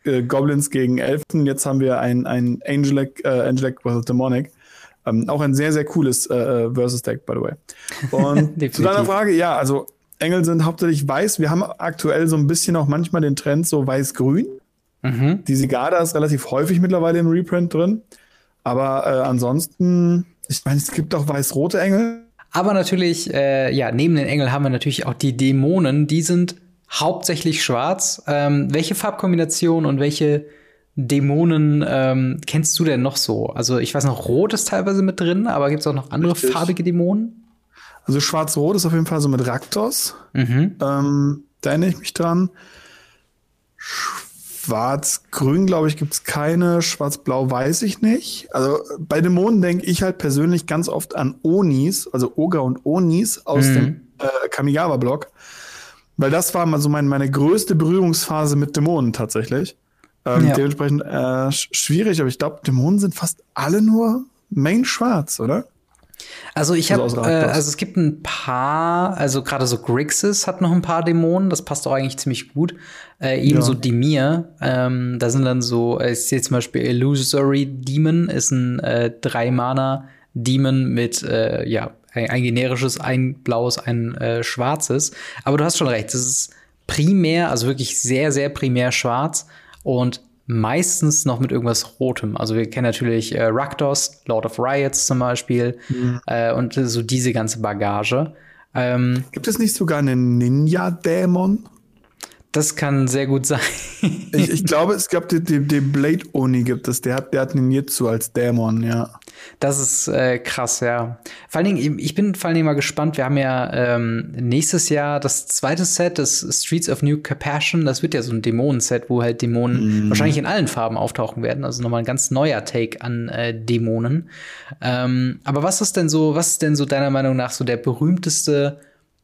äh, Goblins gegen Elfen. Jetzt haben wir ein, ein Angelic, äh, Angelic vs. Demonic. Ähm, auch ein sehr, sehr cooles äh, äh Versus-Deck, by the way. Und *laughs* zu deiner Frage, ja, also Engel sind hauptsächlich weiß. Wir haben aktuell so ein bisschen auch manchmal den Trend so weiß-grün. Mhm. Die Sigada ist relativ häufig mittlerweile im Reprint drin. Aber äh, ansonsten ich meine, es gibt auch weiß-rote Engel. Aber natürlich, äh, ja, neben den Engeln haben wir natürlich auch die Dämonen. Die sind hauptsächlich schwarz. Ähm, welche Farbkombination und welche Dämonen ähm, kennst du denn noch so? Also ich weiß noch, Rot ist teilweise mit drin, aber gibt es auch noch andere Richtig. farbige Dämonen? Also Schwarz-Rot ist auf jeden Fall so mit Raktos. Mhm. Ähm, da erinnere ich mich dran. Schwarz-Grün, glaube ich, gibt es keine. Schwarz-Blau weiß ich nicht. Also bei Dämonen denke ich halt persönlich ganz oft an Onis, also Oga und Onis aus mhm. dem äh, Kamigawa-Block. Weil das war mal so mein, meine größte Berührungsphase mit Dämonen tatsächlich. Ähm, ja. Dementsprechend äh, schwierig, aber ich glaube, Dämonen sind fast alle nur Main schwarz, oder? Also ich habe, also, äh, also es gibt ein paar, also gerade so Grixis hat noch ein paar Dämonen, das passt auch eigentlich ziemlich gut. Äh, ebenso ja. Demir, ähm, da sind dann so, äh, ich sehe zum Beispiel Illusory Demon, ist ein äh, drei Mana Demon mit, äh, ja, ein, ein, generisches, ein blaues, ein äh, schwarzes. Aber du hast schon recht, das ist primär, also wirklich sehr, sehr primär schwarz und meistens noch mit irgendwas Rotem. Also wir kennen natürlich äh, Rakdos, Lord of Riots zum Beispiel mhm. äh, und so diese ganze Bagage. Ähm, Gibt es nicht sogar einen Ninja-Dämon? Das kann sehr gut sein. ich, ich, glaube, es gab den, den, den Blade Oni gibt es. Der hat, der hat Ninjutsu als Dämon, ja. Das ist äh, krass, ja. Vor allen Dingen, ich bin vor allen Dingen mal gespannt. Wir haben ja ähm, nächstes Jahr das zweite Set des Streets of New Compassion. Das wird ja so ein Dämonen-Set, wo halt Dämonen mm. wahrscheinlich in allen Farben auftauchen werden. Also nochmal ein ganz neuer Take an äh, Dämonen. Ähm, aber was ist denn so, was ist denn so deiner Meinung nach so der berühmteste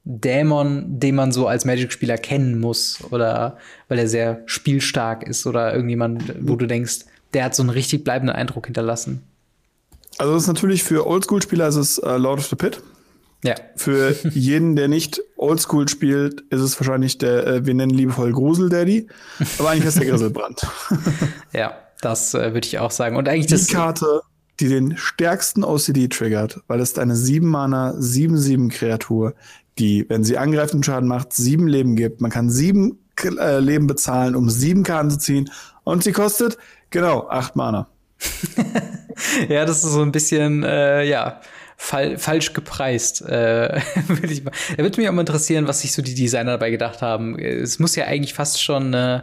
Dämon, den man so als Magic-Spieler kennen muss oder weil er sehr spielstark ist oder irgendjemand, wo du denkst, der hat so einen richtig bleibenden Eindruck hinterlassen? Also das ist natürlich für Oldschool-Spieler ist es äh, Lord of the Pit. Ja. Für *laughs* jeden, der nicht Oldschool spielt, ist es wahrscheinlich der, äh, wir nennen liebevoll Grusel Daddy. Aber eigentlich ist der Griselbrand. *laughs* ja, das äh, würde ich auch sagen. Und eigentlich die das Karte, die den stärksten OCD triggert, weil es eine 7 Mana 7-7 Kreatur, die, wenn sie angreift und Schaden macht, sieben Leben gibt. Man kann sieben äh, Leben bezahlen, um sieben Karten zu ziehen. Und sie kostet, genau, acht Mana. *laughs* ja, das ist so ein bisschen, äh, ja, fal falsch gepreist. Äh, *laughs* würde ich mal. Da würde mich auch mal interessieren, was sich so die Designer dabei gedacht haben. Es muss ja eigentlich fast schon äh,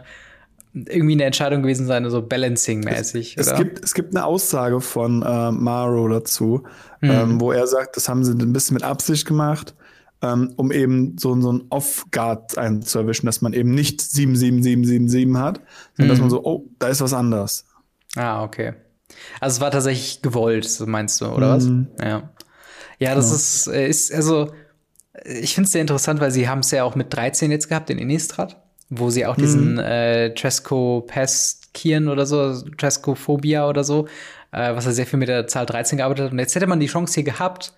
irgendwie eine Entscheidung gewesen sein, so Balancing-mäßig. Es, es, gibt, es gibt eine Aussage von äh, Maro dazu, mhm. ähm, wo er sagt, das haben sie ein bisschen mit Absicht gemacht ähm, um eben so, so ein Off-Guard einzuerwischen, dass man eben nicht 77777 hat, sondern mhm. dass man so, oh, da ist was anders. Ah, okay. Also es war tatsächlich gewollt, meinst du, oder mhm. was? Ja. Ja, das genau. ist, äh, ist, also, ich finde es sehr interessant, weil sie haben es ja auch mit 13 jetzt gehabt in Innistrad, wo sie auch diesen mhm. äh, Tresco Pestkieren oder so, Trescophobia oder so, äh, was er sehr viel mit der Zahl 13 gearbeitet hat. Und jetzt hätte man die Chance hier gehabt,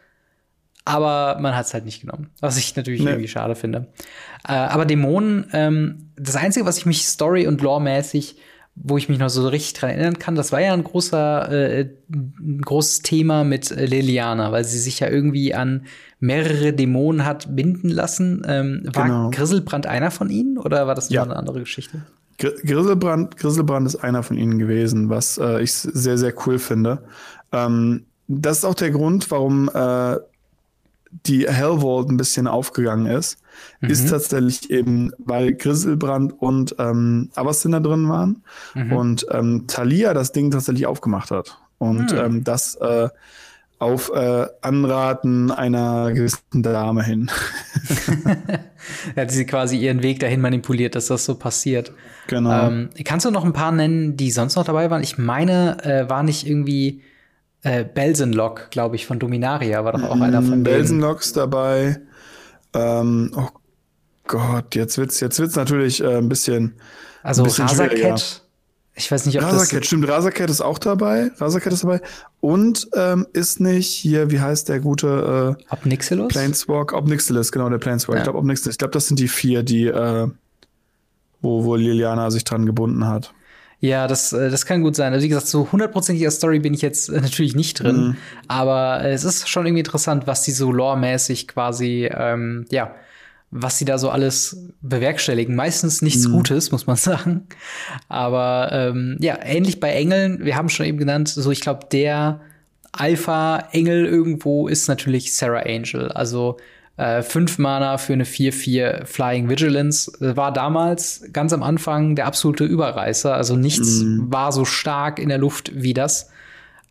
aber man hat es halt nicht genommen, was ich natürlich nee. irgendwie schade finde. Äh, aber Dämonen, ähm, das Einzige, was ich mich Story- und Lore-mäßig, wo ich mich noch so richtig dran erinnern kann, das war ja ein großer, äh, ein großes Thema mit äh, Liliana, weil sie sich ja irgendwie an mehrere Dämonen hat binden lassen. Ähm, war genau. Griselbrand einer von ihnen oder war das ja. eine andere Geschichte? Griselbrand, Griselbrand ist einer von ihnen gewesen, was äh, ich sehr, sehr cool finde. Ähm, das ist auch der Grund, warum äh, die Hellvault ein bisschen aufgegangen ist, mhm. ist tatsächlich eben, weil Griselbrand und ähm, Avacyn da drin waren mhm. und ähm, Thalia das Ding tatsächlich aufgemacht hat. Und mhm. ähm, das äh, auf äh, Anraten einer gewissen Dame hin. *laughs* *laughs* hat sie quasi ihren Weg dahin manipuliert, dass das so passiert. Genau. Ähm, kannst du noch ein paar nennen, die sonst noch dabei waren? Ich meine, äh, war nicht irgendwie äh, Belsenlock, glaube ich, von Dominaria war doch auch mm, einer von denen. Belsenlocks dabei. Ähm, oh Gott, jetzt wird's, jetzt wird's natürlich äh, ein bisschen. Also Rasaket. Ich weiß nicht, ob Rasaket, das stimmt, Rasaket ist auch dabei. Rasaket ist dabei. Und ähm, ist nicht hier, wie heißt der gute äh, Obnixilus? Planeswalk, Obnixilus, genau, der Planeswalk. Ja. Ich glaube, Obnixilus. Ich glaube, das sind die vier, die, äh, wo, wo Liliana sich dran gebunden hat. Ja, das, äh, das kann gut sein. Also wie gesagt, so hundertprozentiger Story bin ich jetzt äh, natürlich nicht drin. Mhm. Aber es ist schon irgendwie interessant, was die so lore-mäßig quasi, ähm, ja, was sie da so alles bewerkstelligen. Meistens nichts mhm. Gutes, muss man *laughs* sagen. Aber ähm, ja, ähnlich bei Engeln, wir haben schon eben genannt, so ich glaube, der Alpha-Engel irgendwo ist natürlich Sarah Angel. Also äh, fünf Mana für eine 4-4 Flying Vigilance äh, war damals ganz am Anfang der absolute Überreißer. Also nichts mm. war so stark in der Luft wie das.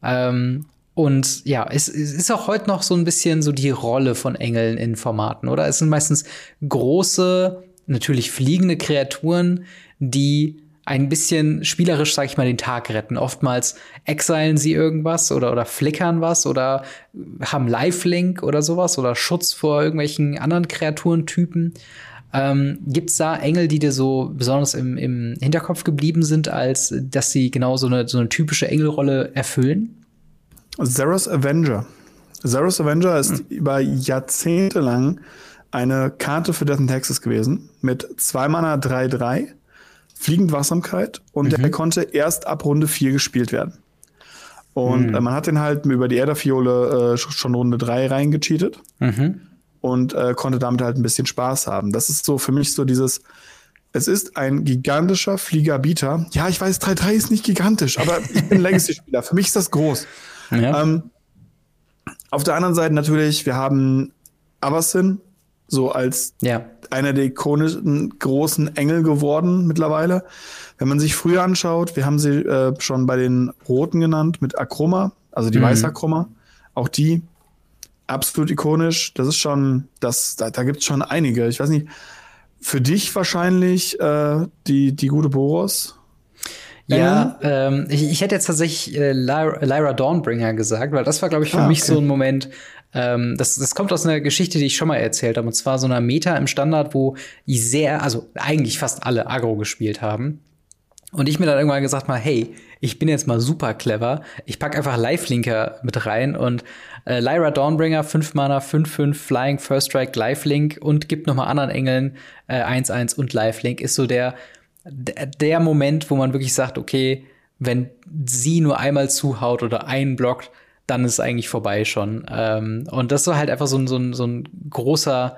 Ähm, und ja, es, es, ist auch heute noch so ein bisschen so die Rolle von Engeln in Formaten, oder? Es sind meistens große, natürlich fliegende Kreaturen, die ein bisschen spielerisch, sag ich mal, den Tag retten. Oftmals exilen sie irgendwas oder, oder flickern was oder haben Lifelink oder sowas oder Schutz vor irgendwelchen anderen Kreaturentypen. Ähm, Gibt es da Engel, die dir so besonders im, im Hinterkopf geblieben sind, als dass sie genau so eine, so eine typische Engelrolle erfüllen? Zeros Avenger. Zeros Avenger ist hm. über Jahrzehnte lang eine Karte für Death and Taxes gewesen mit 2 Mana 3-3 fliegend Wachsamkeit und mhm. der konnte erst ab Runde 4 gespielt werden. Und mhm. äh, man hat den halt über die Erderfiole äh, schon Runde 3 reingecheatet mhm. und äh, konnte damit halt ein bisschen Spaß haben. Das ist so für mich so dieses Es ist ein gigantischer Fliegerbieter. Ja, ich weiß, 3-3 ist nicht gigantisch, aber ich bin *laughs* Legacy-Spieler. Für mich ist das groß. Ja. Ähm, auf der anderen Seite natürlich, wir haben Avacyn, so als ja. Einer der ikonischen großen Engel geworden mittlerweile. Wenn man sich früher anschaut, wir haben sie äh, schon bei den Roten genannt mit Akroma, also die mhm. weiße Akroma. Auch die absolut ikonisch. Das ist schon, das, da, da gibt es schon einige. Ich weiß nicht, für dich wahrscheinlich äh, die, die gute Boros. Ja, ähm, ich, ich hätte jetzt tatsächlich äh, Lyra, Lyra Dawnbringer gesagt, weil das war, glaube ich, für ah, mich okay. so ein Moment, ähm, das, das kommt aus einer Geschichte, die ich schon mal erzählt habe, und zwar so einer Meta im Standard, wo sehr, also eigentlich fast alle Agro gespielt haben. Und ich mir dann irgendwann gesagt mal, hey, ich bin jetzt mal super clever. Ich pack einfach Lifelinker mit rein und äh, Lyra Dawnbringer, 5 Mana, 5-5, Flying, First Strike, Lifelink und gibt noch mal anderen Engeln 1-1 äh, und Lifelink. Ist so der, der Moment, wo man wirklich sagt, okay, wenn sie nur einmal zuhaut oder einen blockt, dann ist es eigentlich vorbei schon. Ähm, und das war halt einfach so ein, so ein, so ein großer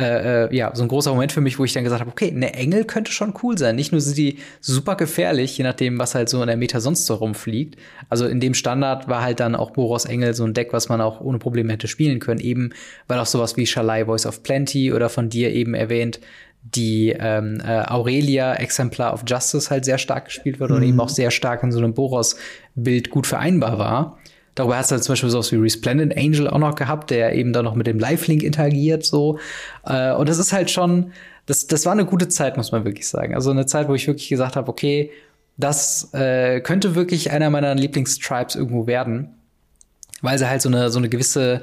äh, äh, ja, so ein großer Moment für mich, wo ich dann gesagt habe, okay, eine Engel könnte schon cool sein. Nicht nur sind die super gefährlich, je nachdem, was halt so in der Meta sonst so rumfliegt. Also in dem Standard war halt dann auch Boros Engel so ein Deck, was man auch ohne Probleme hätte spielen können, eben weil auch sowas wie Shalai Voice of Plenty oder von dir eben erwähnt, die ähm, äh, Aurelia Exemplar of Justice halt sehr stark gespielt wird mhm. und eben auch sehr stark in so einem Boros-Bild gut vereinbar war. Darüber hast du halt zum Beispiel sowas wie Resplendent Angel auch noch gehabt, der eben dann noch mit dem Lifelink interagiert, so. Äh, und das ist halt schon, das, das war eine gute Zeit, muss man wirklich sagen. Also eine Zeit, wo ich wirklich gesagt habe, okay, das äh, könnte wirklich einer meiner Lieblingstribes irgendwo werden, weil sie halt so eine, so eine gewisse,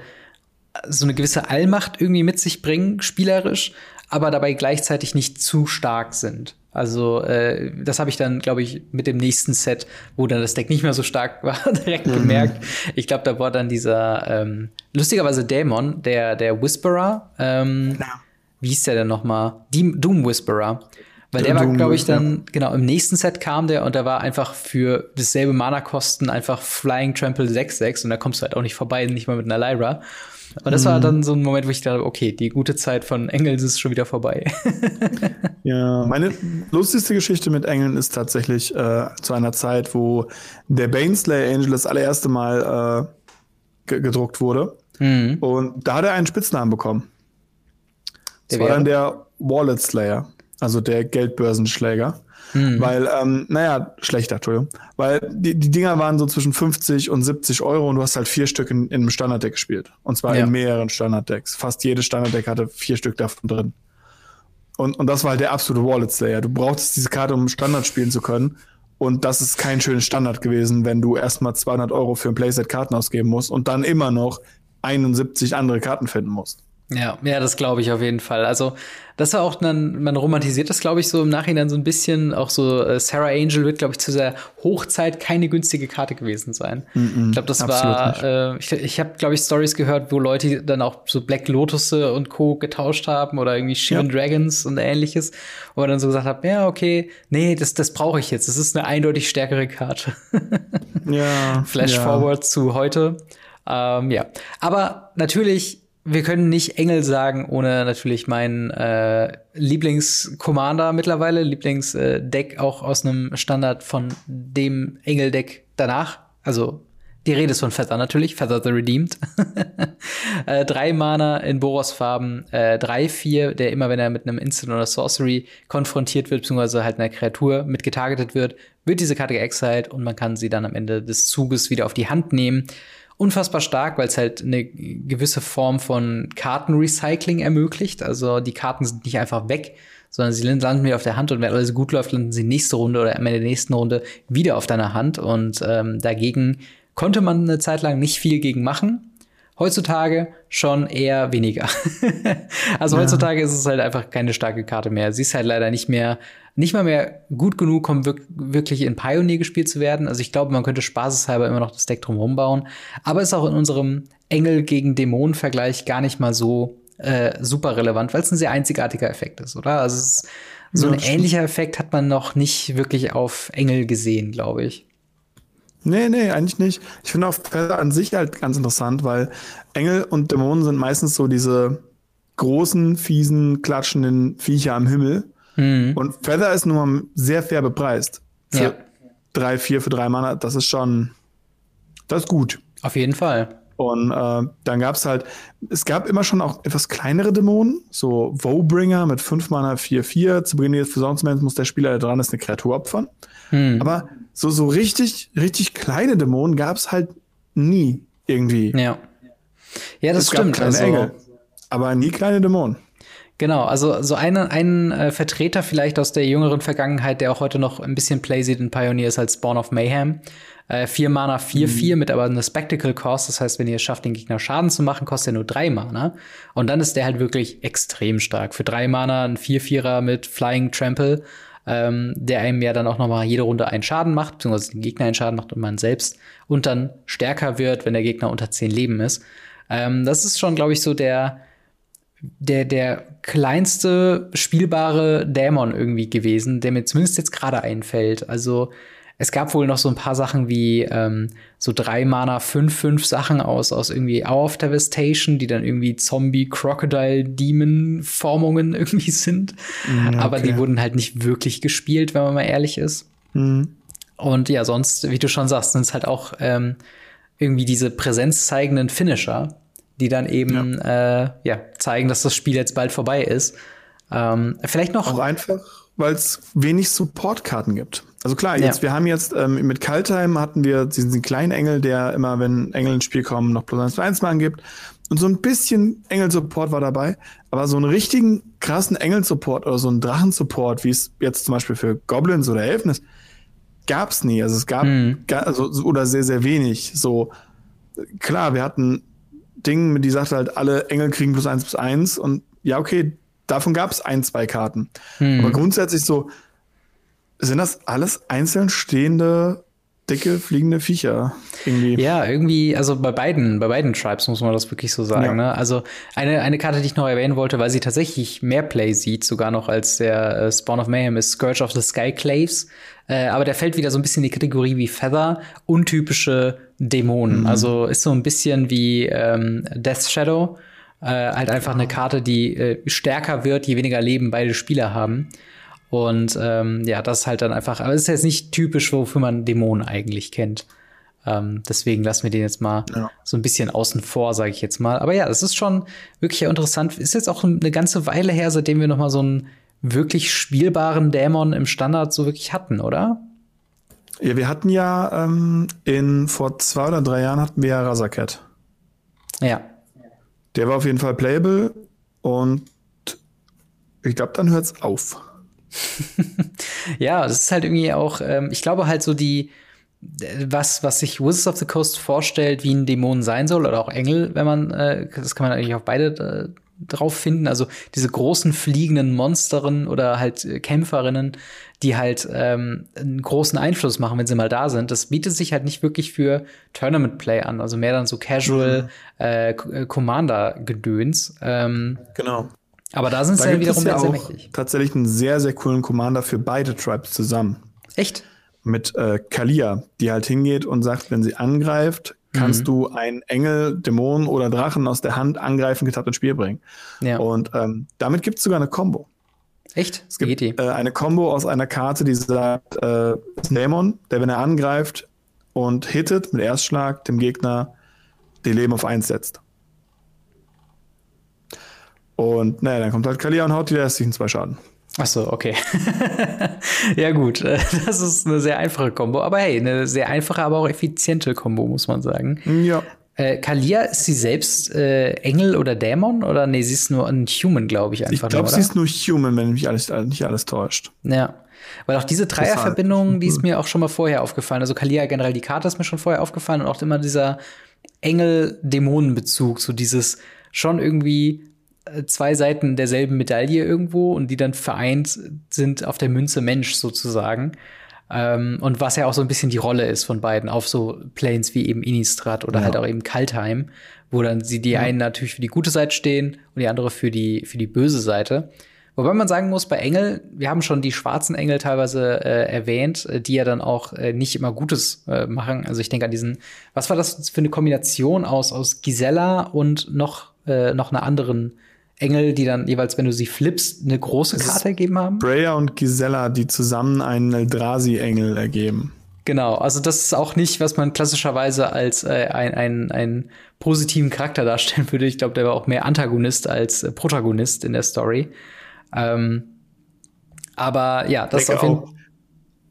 so eine gewisse Allmacht irgendwie mit sich bringen, spielerisch, aber dabei gleichzeitig nicht zu stark sind. Also äh, das habe ich dann, glaube ich, mit dem nächsten Set, wo dann das Deck nicht mehr so stark *laughs* war, direkt mhm. gemerkt. Ich glaube, da war dann dieser ähm, lustigerweise Dämon, der der Whisperer. Ähm, ja. Wie hieß der denn noch mal? Doom Whisperer. Weil der, war, glaube ich, dann, genau, im nächsten Set kam der und der war einfach für dasselbe Mana-Kosten einfach Flying Trample 6-6 und da kommst du halt auch nicht vorbei, nicht mal mit einer Lyra. Und das mhm. war dann so ein Moment, wo ich dachte, okay, die gute Zeit von Engels ist schon wieder vorbei. *laughs* ja, meine lustigste Geschichte mit Engeln ist tatsächlich äh, zu einer Zeit, wo der Baneslayer Angel das allererste Mal äh, gedruckt wurde. Mhm. Und da hat er einen Spitznamen bekommen. Der das war dann der Wallet Slayer, also der Geldbörsenschläger. Mhm. Weil, ähm, naja, schlechter, Entschuldigung. Weil die, die Dinger waren so zwischen 50 und 70 Euro und du hast halt vier Stück in, in einem Standarddeck gespielt. Und zwar ja. in mehreren Standarddecks. Fast jedes Standarddeck hatte vier Stück davon drin. Und, und das war halt der absolute Wallet Slayer. Du brauchtest diese Karte, um Standard spielen zu können. Und das ist kein schönes Standard gewesen, wenn du erstmal 200 Euro für ein Playset Karten ausgeben musst und dann immer noch 71 andere Karten finden musst. Ja, ja, das glaube ich auf jeden Fall. Also, das war auch dann, man romantisiert das, glaube ich, so im Nachhinein so ein bisschen. Auch so, äh, Sarah Angel wird, glaube ich, zu der Hochzeit keine günstige Karte gewesen sein. Mm -mm, ich glaube, das war, äh, ich, ich habe, glaube ich, Stories gehört, wo Leute dann auch so Black Lotus und Co. getauscht haben oder irgendwie Shivan ja. Dragons und ähnliches, wo man dann so gesagt hat, ja, okay, nee, das, das brauche ich jetzt. Das ist eine eindeutig stärkere Karte. ja. *laughs* Flash ja. forward zu heute. Ähm, ja. Aber natürlich, wir können nicht Engel sagen, ohne natürlich meinen äh, Lieblings-Commander mittlerweile, Lieblingsdeck äh, auch aus einem Standard von dem Engel-Deck danach. Also die Rede ist von Feather natürlich, Feather the Redeemed. *laughs* äh, drei Mana in Boros-Farben, äh, drei, vier, der immer, wenn er mit einem Instant oder Sorcery konfrontiert wird, beziehungsweise halt einer Kreatur mit getargetet wird, wird diese Karte geexiled und man kann sie dann am Ende des Zuges wieder auf die Hand nehmen unfassbar stark, weil es halt eine gewisse Form von Kartenrecycling ermöglicht. Also die Karten sind nicht einfach weg, sondern sie landen wieder auf der Hand und wenn alles gut läuft, landen sie nächste Runde oder Ende der nächsten Runde wieder auf deiner Hand. Und ähm, dagegen konnte man eine Zeit lang nicht viel gegen machen. Heutzutage schon eher weniger. *laughs* also ja. heutzutage ist es halt einfach keine starke Karte mehr. Sie ist halt leider nicht mehr, nicht mal mehr gut genug, um wirklich in Pioneer gespielt zu werden. Also ich glaube, man könnte spaßeshalber immer noch das Deck drumherum bauen. Aber ist auch in unserem Engel gegen Dämonen-Vergleich gar nicht mal so äh, super relevant, weil es ein sehr einzigartiger Effekt ist, oder? Also ist, so ja, ein ähnlicher Effekt hat man noch nicht wirklich auf Engel gesehen, glaube ich. Nee, nee, eigentlich nicht. Ich finde auch Feather an sich halt ganz interessant, weil Engel und Dämonen sind meistens so diese großen, fiesen, klatschenden Viecher am Himmel. Mhm. Und Feather ist nun mal sehr fair bepreist. Für ja. drei, vier für drei Mana, das ist schon, das ist gut. Auf jeden Fall. Und äh, dann gab es halt, es gab immer schon auch etwas kleinere Dämonen, so Wowbringer mit 5 Mana 4-4. Zu Beginn des Versorgungsmoments muss der Spieler, der dran ist, eine Kreatur opfern. Hm. Aber so, so richtig, richtig kleine Dämonen gab es halt nie irgendwie. Ja. Ja, das es stimmt. Gab also, Engel, aber nie kleine Dämonen. Genau, also so einen, einen äh, Vertreter vielleicht aus der jüngeren Vergangenheit, der auch heute noch ein bisschen Play sieht in Pioneer, ist halt Spawn of Mayhem. Äh, vier Mana, vier, mhm. vier mit aber eine Spectacle Cost. Das heißt, wenn ihr es schafft, den Gegner Schaden zu machen, kostet er nur drei Mana. Und dann ist der halt wirklich extrem stark. Für drei Mana ein vier, vierer mit Flying Trample, ähm, der einem ja dann auch noch mal jede Runde einen Schaden macht, beziehungsweise den Gegner einen Schaden macht und man selbst. Und dann stärker wird, wenn der Gegner unter zehn Leben ist. Ähm, das ist schon, glaube ich, so der der, der kleinste spielbare Dämon irgendwie gewesen, der mir zumindest jetzt gerade einfällt. Also es gab wohl noch so ein paar Sachen wie ähm, so drei Mana, fünf, fünf Sachen aus, aus irgendwie Hour of Devastation, die dann irgendwie Zombie, Crocodile, Demon Formungen *laughs* irgendwie sind. Mhm, okay. Aber die wurden halt nicht wirklich gespielt, wenn man mal ehrlich ist. Mhm. Und ja, sonst, wie du schon sagst, sind es halt auch ähm, irgendwie diese präsenzzeigenden Finisher, die dann eben ja. Äh, ja, zeigen, dass das Spiel jetzt bald vorbei ist. Ähm, vielleicht noch. Auch einfach, weil es wenig Support-Karten gibt. Also klar, jetzt, ja. wir haben jetzt ähm, mit Kaltheim hatten wir diesen kleinen Engel, der immer, wenn Engel ins Spiel kommen, noch plus eins plus eins Mal gibt. Und so ein bisschen Engel-Support war dabei. Aber so einen richtigen krassen Engel-Support oder so einen Drachen-Support, wie es jetzt zum Beispiel für Goblins oder Elfen ist, gab's nie. Also es gab, mhm. also, oder sehr, sehr wenig. So, klar, wir hatten Ding, die sagte halt, alle Engel kriegen plus eins plus eins und ja, okay, davon gab es ein, zwei Karten. Hm. Aber grundsätzlich so, sind das alles einzeln stehende, dicke, fliegende Viecher irgendwie? Ja, irgendwie, also bei beiden, bei beiden Tribes muss man das wirklich so sagen. Ja. Ne? Also eine, eine Karte, die ich noch erwähnen wollte, weil sie tatsächlich mehr Play sieht, sogar noch als der äh, Spawn of Mayhem, ist Scourge of the Sky Claves. Äh, aber der fällt wieder so ein bisschen in die Kategorie wie Feather, untypische Dämonen. Mhm. Also ist so ein bisschen wie ähm, Death Shadow. Äh, halt einfach eine Karte, die äh, stärker wird, je weniger Leben beide Spieler haben. Und ähm, ja, das ist halt dann einfach, aber es ist jetzt nicht typisch, wofür man Dämonen eigentlich kennt. Ähm, deswegen lassen wir den jetzt mal ja. so ein bisschen außen vor, sage ich jetzt mal. Aber ja, es ist schon wirklich interessant. Ist jetzt auch eine ganze Weile her, seitdem wir noch mal so einen wirklich spielbaren Dämon im Standard so wirklich hatten, oder? Ja, wir hatten ja ähm, in vor zwei oder drei Jahren hatten wir ja Razaket. Ja. Der war auf jeden Fall playable und ich glaube, dann hört's auf. *laughs* ja, das ist halt irgendwie auch, ähm, ich glaube halt so die, was, was sich Wizards of the Coast vorstellt, wie ein Dämon sein soll, oder auch Engel, wenn man, äh, das kann man eigentlich auf beide äh, drauf finden. Also diese großen fliegenden Monsteren oder halt äh, Kämpferinnen, die halt ähm, einen großen Einfluss machen, wenn sie mal da sind. Das bietet sich halt nicht wirklich für Tournament Play an, also mehr dann so Casual mhm. äh, äh Commander Gedöns. Ähm, genau. Aber da sind sie ja wiederum ja sehr mächtig. Tatsächlich einen sehr sehr coolen Commander für beide Tribes zusammen. Echt? Mit äh, Kalia, die halt hingeht und sagt, wenn sie angreift, kannst mhm. du einen Engel, Dämon oder Drachen aus der Hand angreifen, getappt ins Spiel bringen. Ja. Und ähm, damit gibt es sogar eine Combo. Echt? Es gibt äh, eine Combo aus einer Karte, die sagt, äh, Dämon, der, wenn er angreift und hittet mit Erstschlag, dem Gegner die Leben auf 1 setzt. Und naja, dann kommt halt Kalia und haut die restlichen zwei Schaden. Ach so, okay. *laughs* ja gut, *laughs* das ist eine sehr einfache Kombo, aber hey, eine sehr einfache, aber auch effiziente Kombo, muss man sagen. Ja. Äh, Kalia, ist sie selbst äh, Engel oder Dämon? Oder nee, sie ist nur ein Human, glaube ich einfach. Ich glaube, sie ist nur Human, wenn mich alles, nicht alles täuscht. Ja. Weil auch diese Dreierverbindung, die ist mir auch schon mal vorher aufgefallen. Also Kalia generell, die Karte ist mir schon vorher aufgefallen und auch immer dieser Engel-Dämonen-Bezug, so dieses schon irgendwie zwei Seiten derselben Medaille irgendwo und die dann vereint sind auf der Münze Mensch sozusagen. Ähm, und was ja auch so ein bisschen die Rolle ist von beiden auf so Planes wie eben Innistrad oder ja. halt auch eben Kaltheim, wo dann sie die ja. einen natürlich für die gute Seite stehen und die andere für die, für die böse Seite. Wobei man sagen muss, bei Engel, wir haben schon die schwarzen Engel teilweise äh, erwähnt, äh, die ja dann auch äh, nicht immer Gutes äh, machen. Also ich denke an diesen, was war das für eine Kombination aus, aus Gisella und noch, äh, noch einer anderen Engel, die dann jeweils, wenn du sie flippst, eine große Karte ergeben haben. Breya und Gisela, die zusammen einen Eldrazi-Engel ergeben. Genau, also das ist auch nicht, was man klassischerweise als äh, ein, ein, einen positiven Charakter darstellen *laughs* würde. Ich glaube, der war auch mehr Antagonist als äh, Protagonist in der Story. Ähm, aber ja, das ist auf jeden Fall.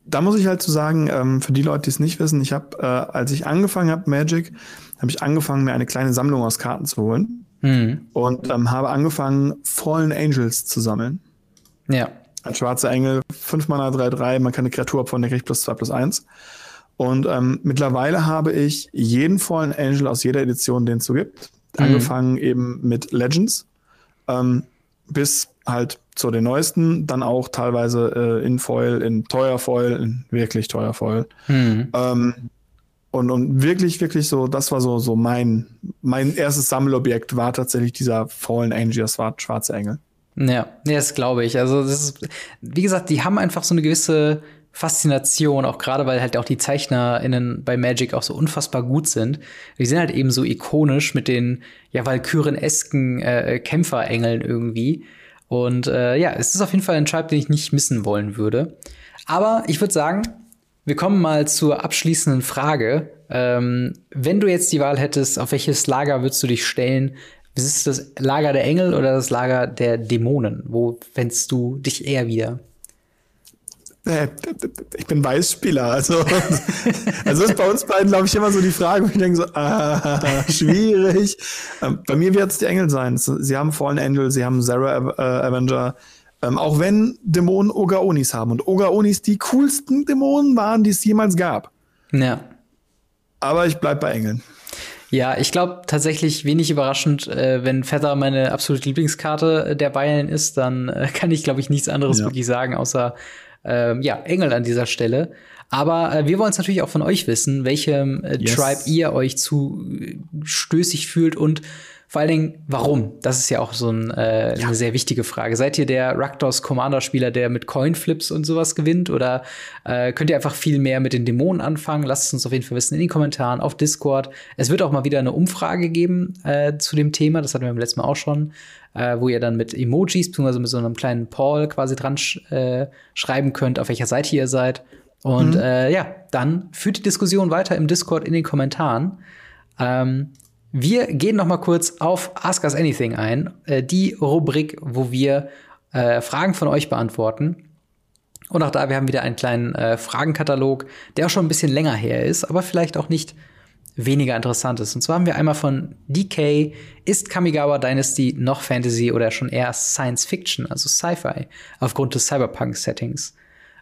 Da muss ich halt zu sagen, ähm, für die Leute, die es nicht wissen, ich habe, äh, als ich angefangen habe, Magic, habe ich angefangen, mir eine kleine Sammlung aus Karten zu holen. Mhm. Und ähm, habe angefangen, Fallen Angels zu sammeln. Ja. Ein schwarzer Engel, 5 Mana 3-3, man kann eine Kreatur opfern, der kriegt plus 2 plus 1. Und ähm, mittlerweile habe ich jeden Fallen Angel aus jeder Edition, den es so gibt. Mhm. Angefangen eben mit Legends, ähm, bis halt zu den neuesten, dann auch teilweise äh, in Foil, in teuer Foil, in wirklich teuer Foil. Mhm. Ähm, und, und wirklich, wirklich so, das war so, so mein, mein erstes Sammelobjekt war tatsächlich dieser Fallen Angel, das war schwarze Engel. Ja, das glaube ich. Also, das ist, wie gesagt, die haben einfach so eine gewisse Faszination, auch gerade weil halt auch die ZeichnerInnen bei Magic auch so unfassbar gut sind. Die sind halt eben so ikonisch mit den ja Valkyren-esken äh, Kämpferengeln irgendwie. Und äh, ja, es ist auf jeden Fall ein Tribe, den ich nicht missen wollen würde. Aber ich würde sagen, wir kommen mal zur abschließenden Frage. Ähm, wenn du jetzt die Wahl hättest, auf welches Lager würdest du dich stellen? Ist es das Lager der Engel oder das Lager der Dämonen? Wo fändest du dich eher wieder? Äh, ich bin Weißspieler, also, *laughs* also ist bei uns beiden, glaube ich, immer so die Frage, wo ich denke so, ah, *laughs* schwierig. Ähm, bei mir wird es die Engel sein. Sie haben Fallen Angel, sie haben Sarah äh, Avenger, ähm, auch wenn Dämonen Ogaonis haben. Und Ogaonis die coolsten Dämonen waren, die es jemals gab. Ja. Aber ich bleib bei Engeln. Ja, ich glaube tatsächlich wenig überraschend, äh, wenn Feather meine absolute Lieblingskarte der Bayern ist, dann äh, *laughs* kann ich, glaube ich, nichts anderes ja. wirklich sagen, außer ähm, ja, Engel an dieser Stelle. Aber äh, wir wollen es natürlich auch von euch wissen, welchem äh, yes. Tribe ihr euch zu äh, stößig fühlt und vor allen Dingen, warum? Das ist ja auch so ein, äh, ja. eine sehr wichtige Frage. Seid ihr der Rakdos Commander-Spieler, der mit Coinflips und sowas gewinnt? Oder äh, könnt ihr einfach viel mehr mit den Dämonen anfangen? Lasst es uns auf jeden Fall wissen in den Kommentaren, auf Discord. Es wird auch mal wieder eine Umfrage geben äh, zu dem Thema. Das hatten wir beim letzten Mal auch schon äh, wo ihr dann mit Emojis, beziehungsweise mit so einem kleinen Paul quasi dran sch äh, schreiben könnt, auf welcher Seite ihr seid. Und mhm. äh, ja, dann führt die Diskussion weiter im Discord in den Kommentaren. Ähm, wir gehen noch mal kurz auf Ask Us Anything ein, äh, die Rubrik, wo wir äh, Fragen von euch beantworten. Und auch da, wir haben wieder einen kleinen äh, Fragenkatalog, der auch schon ein bisschen länger her ist, aber vielleicht auch nicht weniger interessant ist. Und zwar haben wir einmal von DK, ist Kamigawa Dynasty noch Fantasy oder schon eher Science Fiction, also Sci-Fi, aufgrund des Cyberpunk-Settings?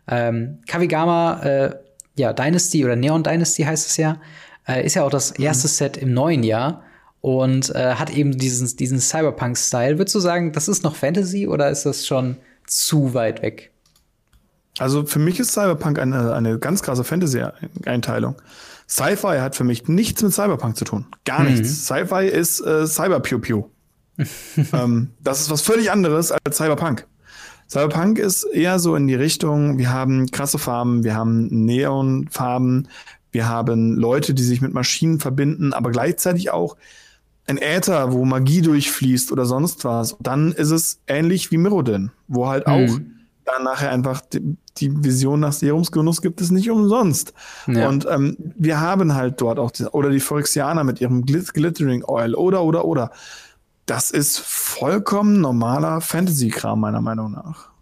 Ähm, Kamigawa, äh, ja, Dynasty oder Neon Dynasty heißt es ja, äh, ist ja auch das mhm. erste mhm. Set im neuen Jahr und äh, hat eben diesen, diesen Cyberpunk-Style. Würdest du sagen, das ist noch Fantasy oder ist das schon zu weit weg? Also für mich ist Cyberpunk eine, eine ganz krasse Fantasy-Einteilung. Sci-Fi hat für mich nichts mit Cyberpunk zu tun. Gar mhm. nichts. Sci-Fi ist äh, Cyber-Pew-Pew. *laughs* ähm, das ist was völlig anderes als Cyberpunk. Cyberpunk ist eher so in die Richtung, wir haben krasse Farben, wir haben Neonfarben, wir haben Leute, die sich mit Maschinen verbinden, aber gleichzeitig auch ein Äther, wo Magie durchfließt oder sonst was. Dann ist es ähnlich wie Mirrodin, wo halt mhm. auch dann nachher einfach die, die, Vision nach Serumsgenuss gibt es nicht umsonst. Ja. Und ähm, wir haben halt dort auch, die, oder die Phyrexianer mit ihrem Glit Glittering Oil oder, oder, oder. Das ist vollkommen normaler Fantasy-Kram, meiner Meinung nach.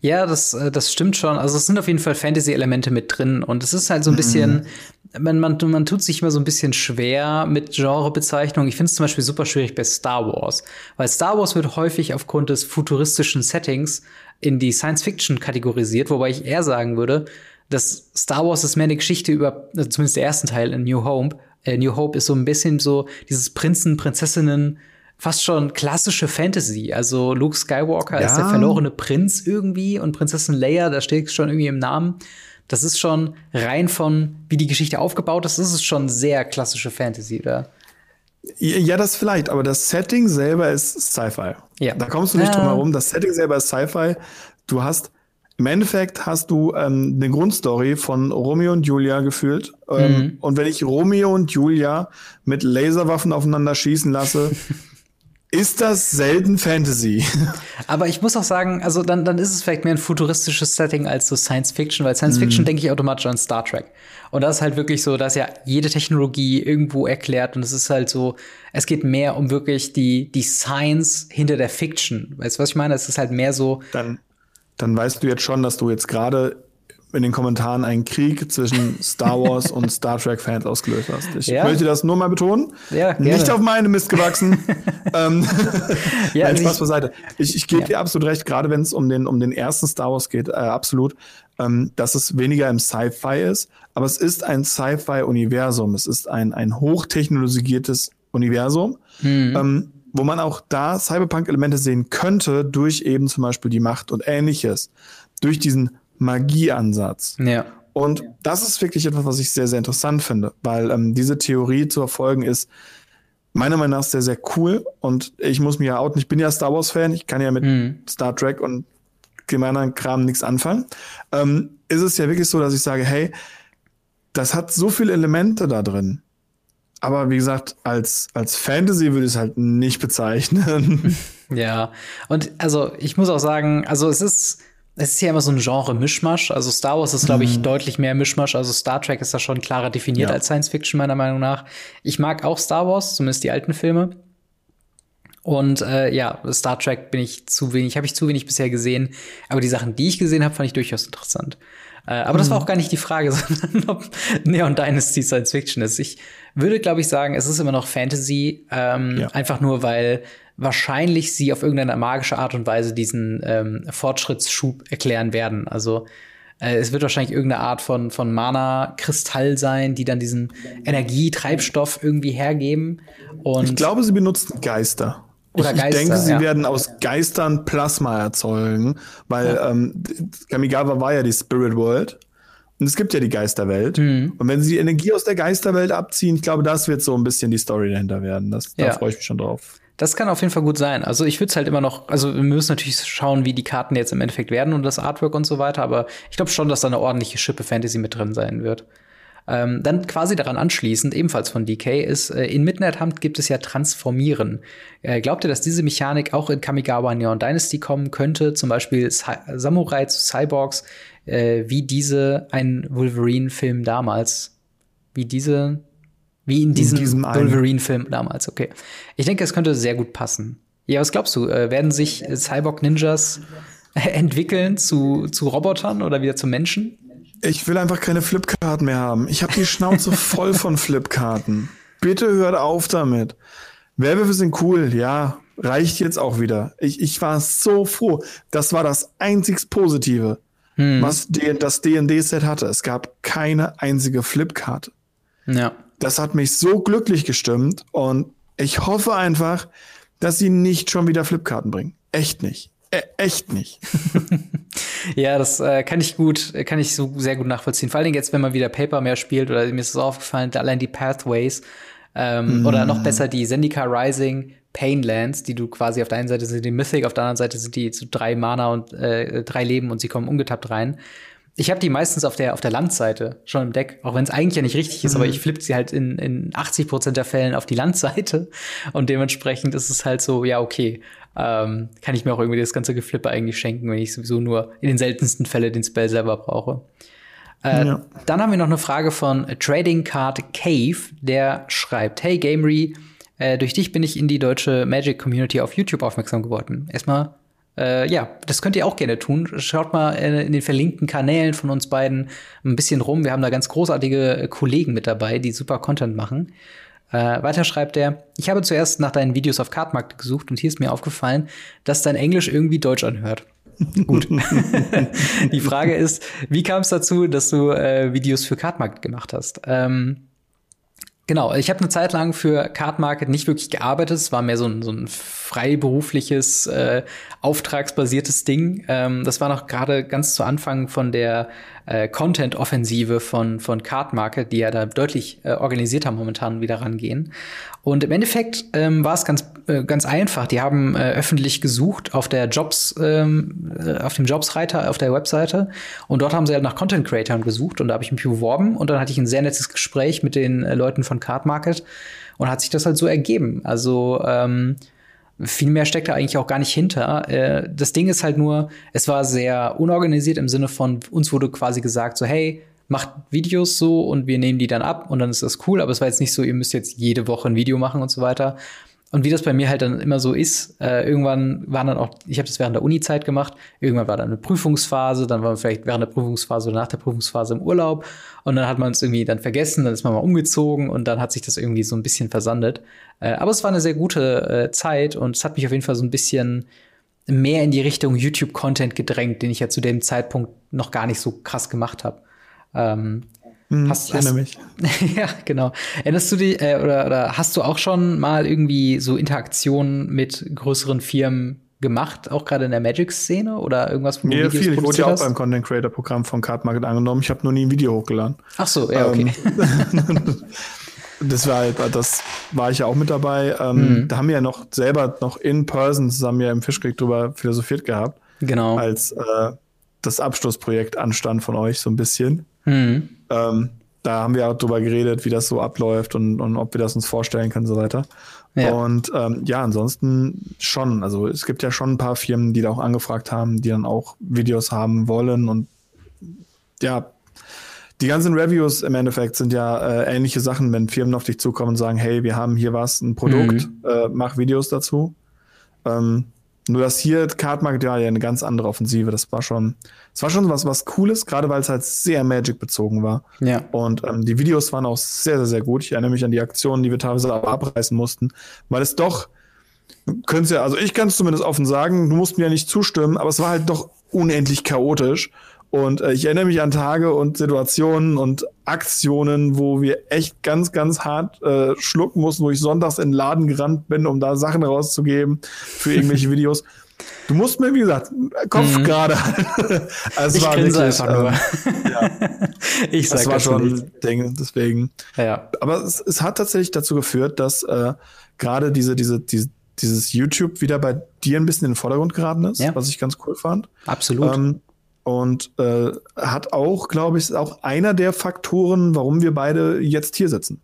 Ja, das, äh, das stimmt schon. Also es sind auf jeden Fall Fantasy-Elemente mit drin. Und es ist halt so ein bisschen, mhm. man, man, man tut sich immer so ein bisschen schwer mit Genrebezeichnung. Ich finde es zum Beispiel super schwierig bei Star Wars. Weil Star Wars wird häufig aufgrund des futuristischen Settings in die Science Fiction kategorisiert, wobei ich eher sagen würde, dass Star Wars ist mehr eine Geschichte über, also zumindest der ersten Teil in New Hope. Äh, New Hope ist so ein bisschen so dieses Prinzen, Prinzessinnen, fast schon klassische Fantasy. Also Luke Skywalker ja. ist der verlorene Prinz irgendwie und Prinzessin Leia, da steht schon irgendwie im Namen. Das ist schon rein von, wie die Geschichte aufgebaut ist, das ist schon sehr klassische Fantasy, oder? Ja, das vielleicht, aber das Setting selber ist Sci-Fi. Ja. Da kommst du nicht drum herum. Das Setting selber ist Sci-Fi. Du hast, im Endeffekt hast du ähm, eine Grundstory von Romeo und Julia gefühlt. Ähm, mhm. Und wenn ich Romeo und Julia mit Laserwaffen aufeinander schießen lasse, *laughs* ist das selten Fantasy. *laughs* Aber ich muss auch sagen, also dann, dann ist es vielleicht mehr ein futuristisches Setting als so Science Fiction, weil Science Fiction mm. denke ich automatisch an Star Trek. Und das ist halt wirklich so, dass ja jede Technologie irgendwo erklärt und es ist halt so, es geht mehr um wirklich die, die Science hinter der Fiction. Weißt du, was ich meine? Es ist halt mehr so. Dann, dann weißt du jetzt schon, dass du jetzt gerade in den Kommentaren einen Krieg zwischen Star Wars und Star Trek Fans ausgelöst hast. Ich ja. möchte das nur mal betonen. Ja, gerne. Nicht auf meine Mist gewachsen. *laughs* ähm, *laughs* ja, Nein, Spaß beiseite. Ich, ich gebe ja. dir absolut recht, gerade wenn es um den, um den ersten Star Wars geht, äh, absolut, ähm, dass es weniger im Sci-Fi ist, aber es ist ein Sci-Fi-Universum. Es ist ein, ein hochtechnologisiertes Universum. Mhm. Ähm, wo man auch da Cyberpunk-Elemente sehen könnte durch eben zum Beispiel die Macht und ähnliches. Durch diesen Magieansatz. Ja. Und das ist wirklich etwas, was ich sehr, sehr interessant finde, weil ähm, diese Theorie zu erfolgen ist meiner Meinung nach sehr, sehr cool. Und ich muss mir ja outen, ich bin ja Star Wars-Fan, ich kann ja mit mhm. Star Trek und dem anderen Kram nichts anfangen. Ähm, ist es ja wirklich so, dass ich sage, hey, das hat so viele Elemente da drin. Aber wie gesagt, als, als Fantasy würde ich es halt nicht bezeichnen. *laughs* Ja, und also ich muss auch sagen, also es ist es ist ja immer so ein Genre-Mischmasch. Also Star Wars ist, glaube ich, mhm. deutlich mehr Mischmasch. Also Star Trek ist da schon klarer definiert ja. als Science Fiction, meiner Meinung nach. Ich mag auch Star Wars, zumindest die alten Filme. Und äh, ja, Star Trek bin ich zu wenig, habe ich zu wenig bisher gesehen. Aber die Sachen, die ich gesehen habe, fand ich durchaus interessant. Äh, aber mhm. das war auch gar nicht die Frage, *laughs* sondern ob Neon Dynasty Science Fiction ist. Ich würde, glaube ich, sagen, es ist immer noch Fantasy, ähm, ja. einfach nur, weil wahrscheinlich sie auf irgendeine magische Art und Weise diesen ähm, Fortschrittsschub erklären werden. Also äh, es wird wahrscheinlich irgendeine Art von, von Mana-Kristall sein, die dann diesen Energietreibstoff irgendwie hergeben. Und ich glaube, sie benutzen Geister. Oder ich, Geister, ich denke, sie ja. werden aus Geistern Plasma erzeugen, weil ja. ähm, Kamigawa war ja die Spirit World. Und es gibt ja die Geisterwelt. Mhm. Und wenn sie die Energie aus der Geisterwelt abziehen, ich glaube, das wird so ein bisschen die Story dahinter werden. Das, ja. Da freue ich mich schon drauf. Das kann auf jeden Fall gut sein. Also ich würde es halt immer noch, also wir müssen natürlich schauen, wie die Karten jetzt im Endeffekt werden und das Artwork und so weiter, aber ich glaube schon, dass da eine ordentliche Schippe Fantasy mit drin sein wird. Ähm, dann quasi daran anschließend, ebenfalls von DK, ist, äh, in Midnight Hunt gibt es ja Transformieren. Äh, glaubt ihr, dass diese Mechanik auch in Kamigawa Neon Dynasty kommen könnte? Zum Beispiel Samurai zu Cyborgs, äh, wie diese ein Wolverine-Film damals, wie diese wie in diesem, diesem Wolverine-Film damals, okay. Ich denke, es könnte sehr gut passen. Ja, was glaubst du? Äh, werden sich Cyborg-Ninjas *laughs* entwickeln zu, zu Robotern oder wieder zu Menschen? Ich will einfach keine Flipkarten mehr haben. Ich habe die Schnauze *laughs* voll von Flipkarten. Bitte hört auf damit. Werbewürfe sind cool, ja, reicht jetzt auch wieder. Ich, ich war so froh. Das war das einzig Positive, hm. was das D&D-Set hatte. Es gab keine einzige Flipkarte. Ja das hat mich so glücklich gestimmt und ich hoffe einfach, dass sie nicht schon wieder Flipkarten bringen. Echt nicht. E echt nicht. *laughs* ja, das äh, kann ich gut, kann ich so sehr gut nachvollziehen. Vor allen Dingen jetzt, wenn man wieder Paper mehr spielt, oder mir ist es aufgefallen, allein die Pathways ähm, mm. oder noch besser die Zendika Rising Painlands, die du quasi auf der einen Seite sind die Mythic, auf der anderen Seite sind die zu drei Mana und äh, drei Leben und sie kommen ungetappt rein. Ich habe die meistens auf der, auf der Landseite schon im Deck, auch wenn es eigentlich ja nicht richtig ist, mhm. aber ich flippe sie halt in, in 80 Prozent der Fällen auf die Landseite und dementsprechend ist es halt so, ja, okay, ähm, kann ich mir auch irgendwie das ganze Geflippe eigentlich schenken, wenn ich sowieso nur in den seltensten Fällen den Spell selber brauche. Äh, ja. Dann haben wir noch eine Frage von Trading Card Cave, der schreibt, hey Gamery, äh, durch dich bin ich in die deutsche Magic Community auf YouTube aufmerksam geworden. Erstmal äh, ja, das könnt ihr auch gerne tun. Schaut mal in den verlinkten Kanälen von uns beiden ein bisschen rum. Wir haben da ganz großartige äh, Kollegen mit dabei, die super Content machen. Äh, weiter schreibt er, ich habe zuerst nach deinen Videos auf Cardmarkt gesucht und hier ist mir aufgefallen, dass dein Englisch irgendwie Deutsch anhört. *laughs* Gut. *laughs* Die Frage ist, wie kam es dazu, dass du äh, Videos für Cardmarkt gemacht hast? Ähm, Genau, ich habe eine Zeit lang für Card Market nicht wirklich gearbeitet. Es war mehr so ein, so ein freiberufliches, äh, auftragsbasiertes Ding. Ähm, das war noch gerade ganz zu Anfang von der äh, Content-Offensive von, von Card Market, die ja da deutlich äh, organisierter momentan wieder rangehen. Und im Endeffekt ähm, war es ganz, äh, ganz einfach. Die haben äh, öffentlich gesucht auf der Jobs, ähm, äh, auf dem Jobsreiter auf der Webseite. Und dort haben sie halt nach Content Creatoren gesucht und da habe ich mich beworben und dann hatte ich ein sehr nettes Gespräch mit den äh, Leuten von Card Market und hat sich das halt so ergeben. Also ähm, viel mehr steckt da eigentlich auch gar nicht hinter. Äh, das Ding ist halt nur, es war sehr unorganisiert im Sinne von, uns wurde quasi gesagt, so, hey, macht Videos so und wir nehmen die dann ab und dann ist das cool, aber es war jetzt nicht so, ihr müsst jetzt jede Woche ein Video machen und so weiter. Und wie das bei mir halt dann immer so ist, äh, irgendwann waren dann auch, ich habe das während der Uni-Zeit gemacht, irgendwann war dann eine Prüfungsphase, dann war man vielleicht während der Prüfungsphase oder nach der Prüfungsphase im Urlaub und dann hat man es irgendwie dann vergessen, dann ist man mal umgezogen und dann hat sich das irgendwie so ein bisschen versandet. Äh, aber es war eine sehr gute äh, Zeit und es hat mich auf jeden Fall so ein bisschen mehr in die Richtung YouTube-Content gedrängt, den ich ja zu dem Zeitpunkt noch gar nicht so krass gemacht habe. Ähm, hm, hast, ich erinnere mich. *laughs* ja, genau. Erinnerst du dich, äh, oder, oder hast du auch schon mal irgendwie so Interaktionen mit größeren Firmen gemacht, auch gerade in der Magic-Szene oder irgendwas, wo ja, viel. Ich wurde ja auch beim Content Creator Programm von Card Market angenommen. Ich habe noch nie ein Video hochgeladen. Ach so, ja, okay. Ähm, *laughs* das war halt, das war ich ja auch mit dabei. Ähm, mhm. Da haben wir ja noch selber noch in Person zusammen ja im Fischkrieg drüber philosophiert gehabt. Genau. Als äh, das Abschlussprojekt anstand von euch so ein bisschen. Mhm. Ähm, da haben wir auch drüber geredet, wie das so abläuft und, und ob wir das uns vorstellen können und so weiter. Ja. Und ähm, ja, ansonsten schon. Also es gibt ja schon ein paar Firmen, die da auch angefragt haben, die dann auch Videos haben wollen. Und ja, die ganzen Reviews im Endeffekt sind ja äh, ähnliche Sachen, wenn Firmen auf dich zukommen und sagen, hey, wir haben hier was, ein Produkt, mhm. äh, mach Videos dazu. Ähm, nur dass hier Card Market ja eine ganz andere Offensive. Das war schon, das war schon was, was Cooles, gerade weil es halt sehr Magic bezogen war. Ja. Und ähm, die Videos waren auch sehr, sehr, sehr gut. Ich erinnere mich an die Aktionen, die wir teilweise abreißen mussten, weil es doch, könntest ja, also ich kann es zumindest offen sagen, du musst mir ja nicht zustimmen, aber es war halt doch unendlich chaotisch. Und äh, ich erinnere mich an Tage und Situationen und Aktionen, wo wir echt ganz, ganz hart äh, schlucken mussten, wo ich sonntags in den Laden gerannt bin, um da Sachen rauszugeben für irgendwelche *laughs* Videos. Du musst mir, wie gesagt, Kopf mhm. gerade. *laughs* also ich war wirklich, einfach nur. Ähm, ja. *laughs* ich sag das war schon nicht. Ding, deswegen. Ja. Aber es, es hat tatsächlich dazu geführt, dass äh, gerade diese, diese, diese, dieses YouTube wieder bei dir ein bisschen in den Vordergrund geraten ist, ja. was ich ganz cool fand. Absolut. Ähm, und äh, hat auch, glaube ich, ist auch einer der Faktoren, warum wir beide jetzt hier sitzen.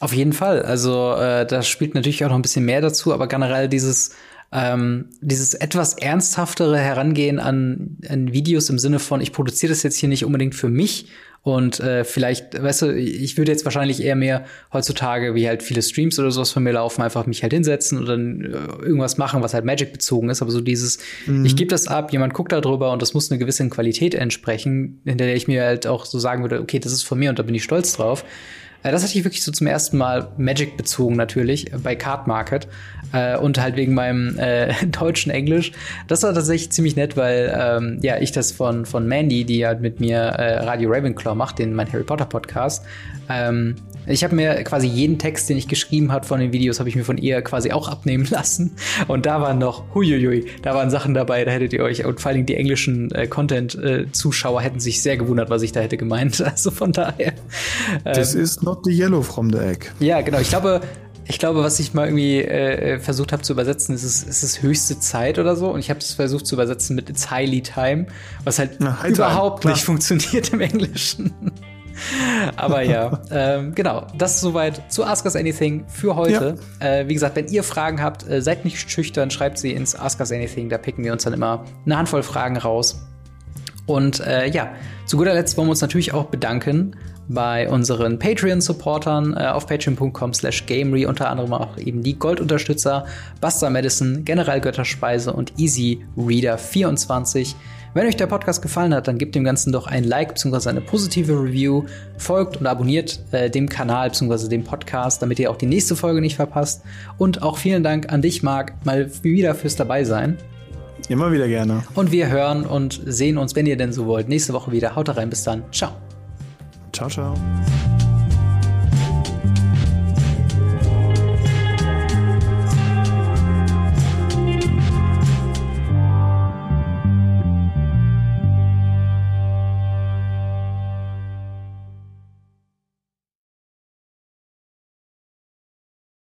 Auf jeden Fall. Also äh, da spielt natürlich auch noch ein bisschen mehr dazu, aber generell dieses ähm, dieses etwas ernsthaftere Herangehen an, an Videos im Sinne von, ich produziere das jetzt hier nicht unbedingt für mich und äh, vielleicht, weißt du, ich würde jetzt wahrscheinlich eher mehr heutzutage, wie halt viele Streams oder sowas von mir laufen, einfach mich halt hinsetzen und dann äh, irgendwas machen, was halt Magic bezogen ist. Aber so dieses, mhm. ich gebe das ab, jemand guckt da drüber und das muss eine gewisse Qualität entsprechen, hinter der ich mir halt auch so sagen würde, okay, das ist von mir und da bin ich stolz drauf. Äh, das hatte ich wirklich so zum ersten Mal Magic bezogen natürlich äh, bei Card Market äh, und halt wegen meinem äh, *laughs* deutschen Englisch. Das war tatsächlich ziemlich nett, weil ähm, ja ich das von von Mandy, die ja mit mir äh, Radio Ravenclaw macht, den mein Harry Potter Podcast. Ähm, ich habe mir quasi jeden Text, den ich geschrieben hat von den Videos, habe ich mir von ihr quasi auch abnehmen *laughs* lassen. Und da waren noch, huiuiui, da waren Sachen dabei, da hättet ihr euch, und vor allen Dingen die englischen äh, Content-Zuschauer äh, hätten sich sehr gewundert, was ich da hätte gemeint. *laughs* Also von daher. Äh, This is not the yellow from the egg. Ja, genau. Ich glaube, ich glaube, was ich mal irgendwie äh, versucht habe zu übersetzen, ist es, ist es höchste Zeit oder so. Und ich habe es versucht zu übersetzen mit It's highly time, was halt Na, überhaupt time, nicht funktioniert im Englischen. *laughs* Aber ja, *laughs* ähm, genau, das ist soweit zu Ask Us Anything für heute. Ja. Äh, wie gesagt, wenn ihr Fragen habt, äh, seid nicht schüchtern, schreibt sie ins Ask Us Anything, da picken wir uns dann immer eine Handvoll Fragen raus. Und äh, ja, zu guter Letzt wollen wir uns natürlich auch bedanken bei unseren Patreon-Supportern äh, auf patreon.com slash gamery, unter anderem auch eben die Goldunterstützer Buster Madison, General Götterspeise und Easy Reader 24. Wenn euch der Podcast gefallen hat, dann gebt dem Ganzen doch ein Like bzw. eine positive Review, folgt und abonniert äh, dem Kanal bzw. dem Podcast, damit ihr auch die nächste Folge nicht verpasst. Und auch vielen Dank an dich, Marc, mal wieder fürs dabei sein. Immer wieder gerne. Und wir hören und sehen uns, wenn ihr denn so wollt, nächste Woche wieder. Haut rein, bis dann. Ciao. Ciao, ciao.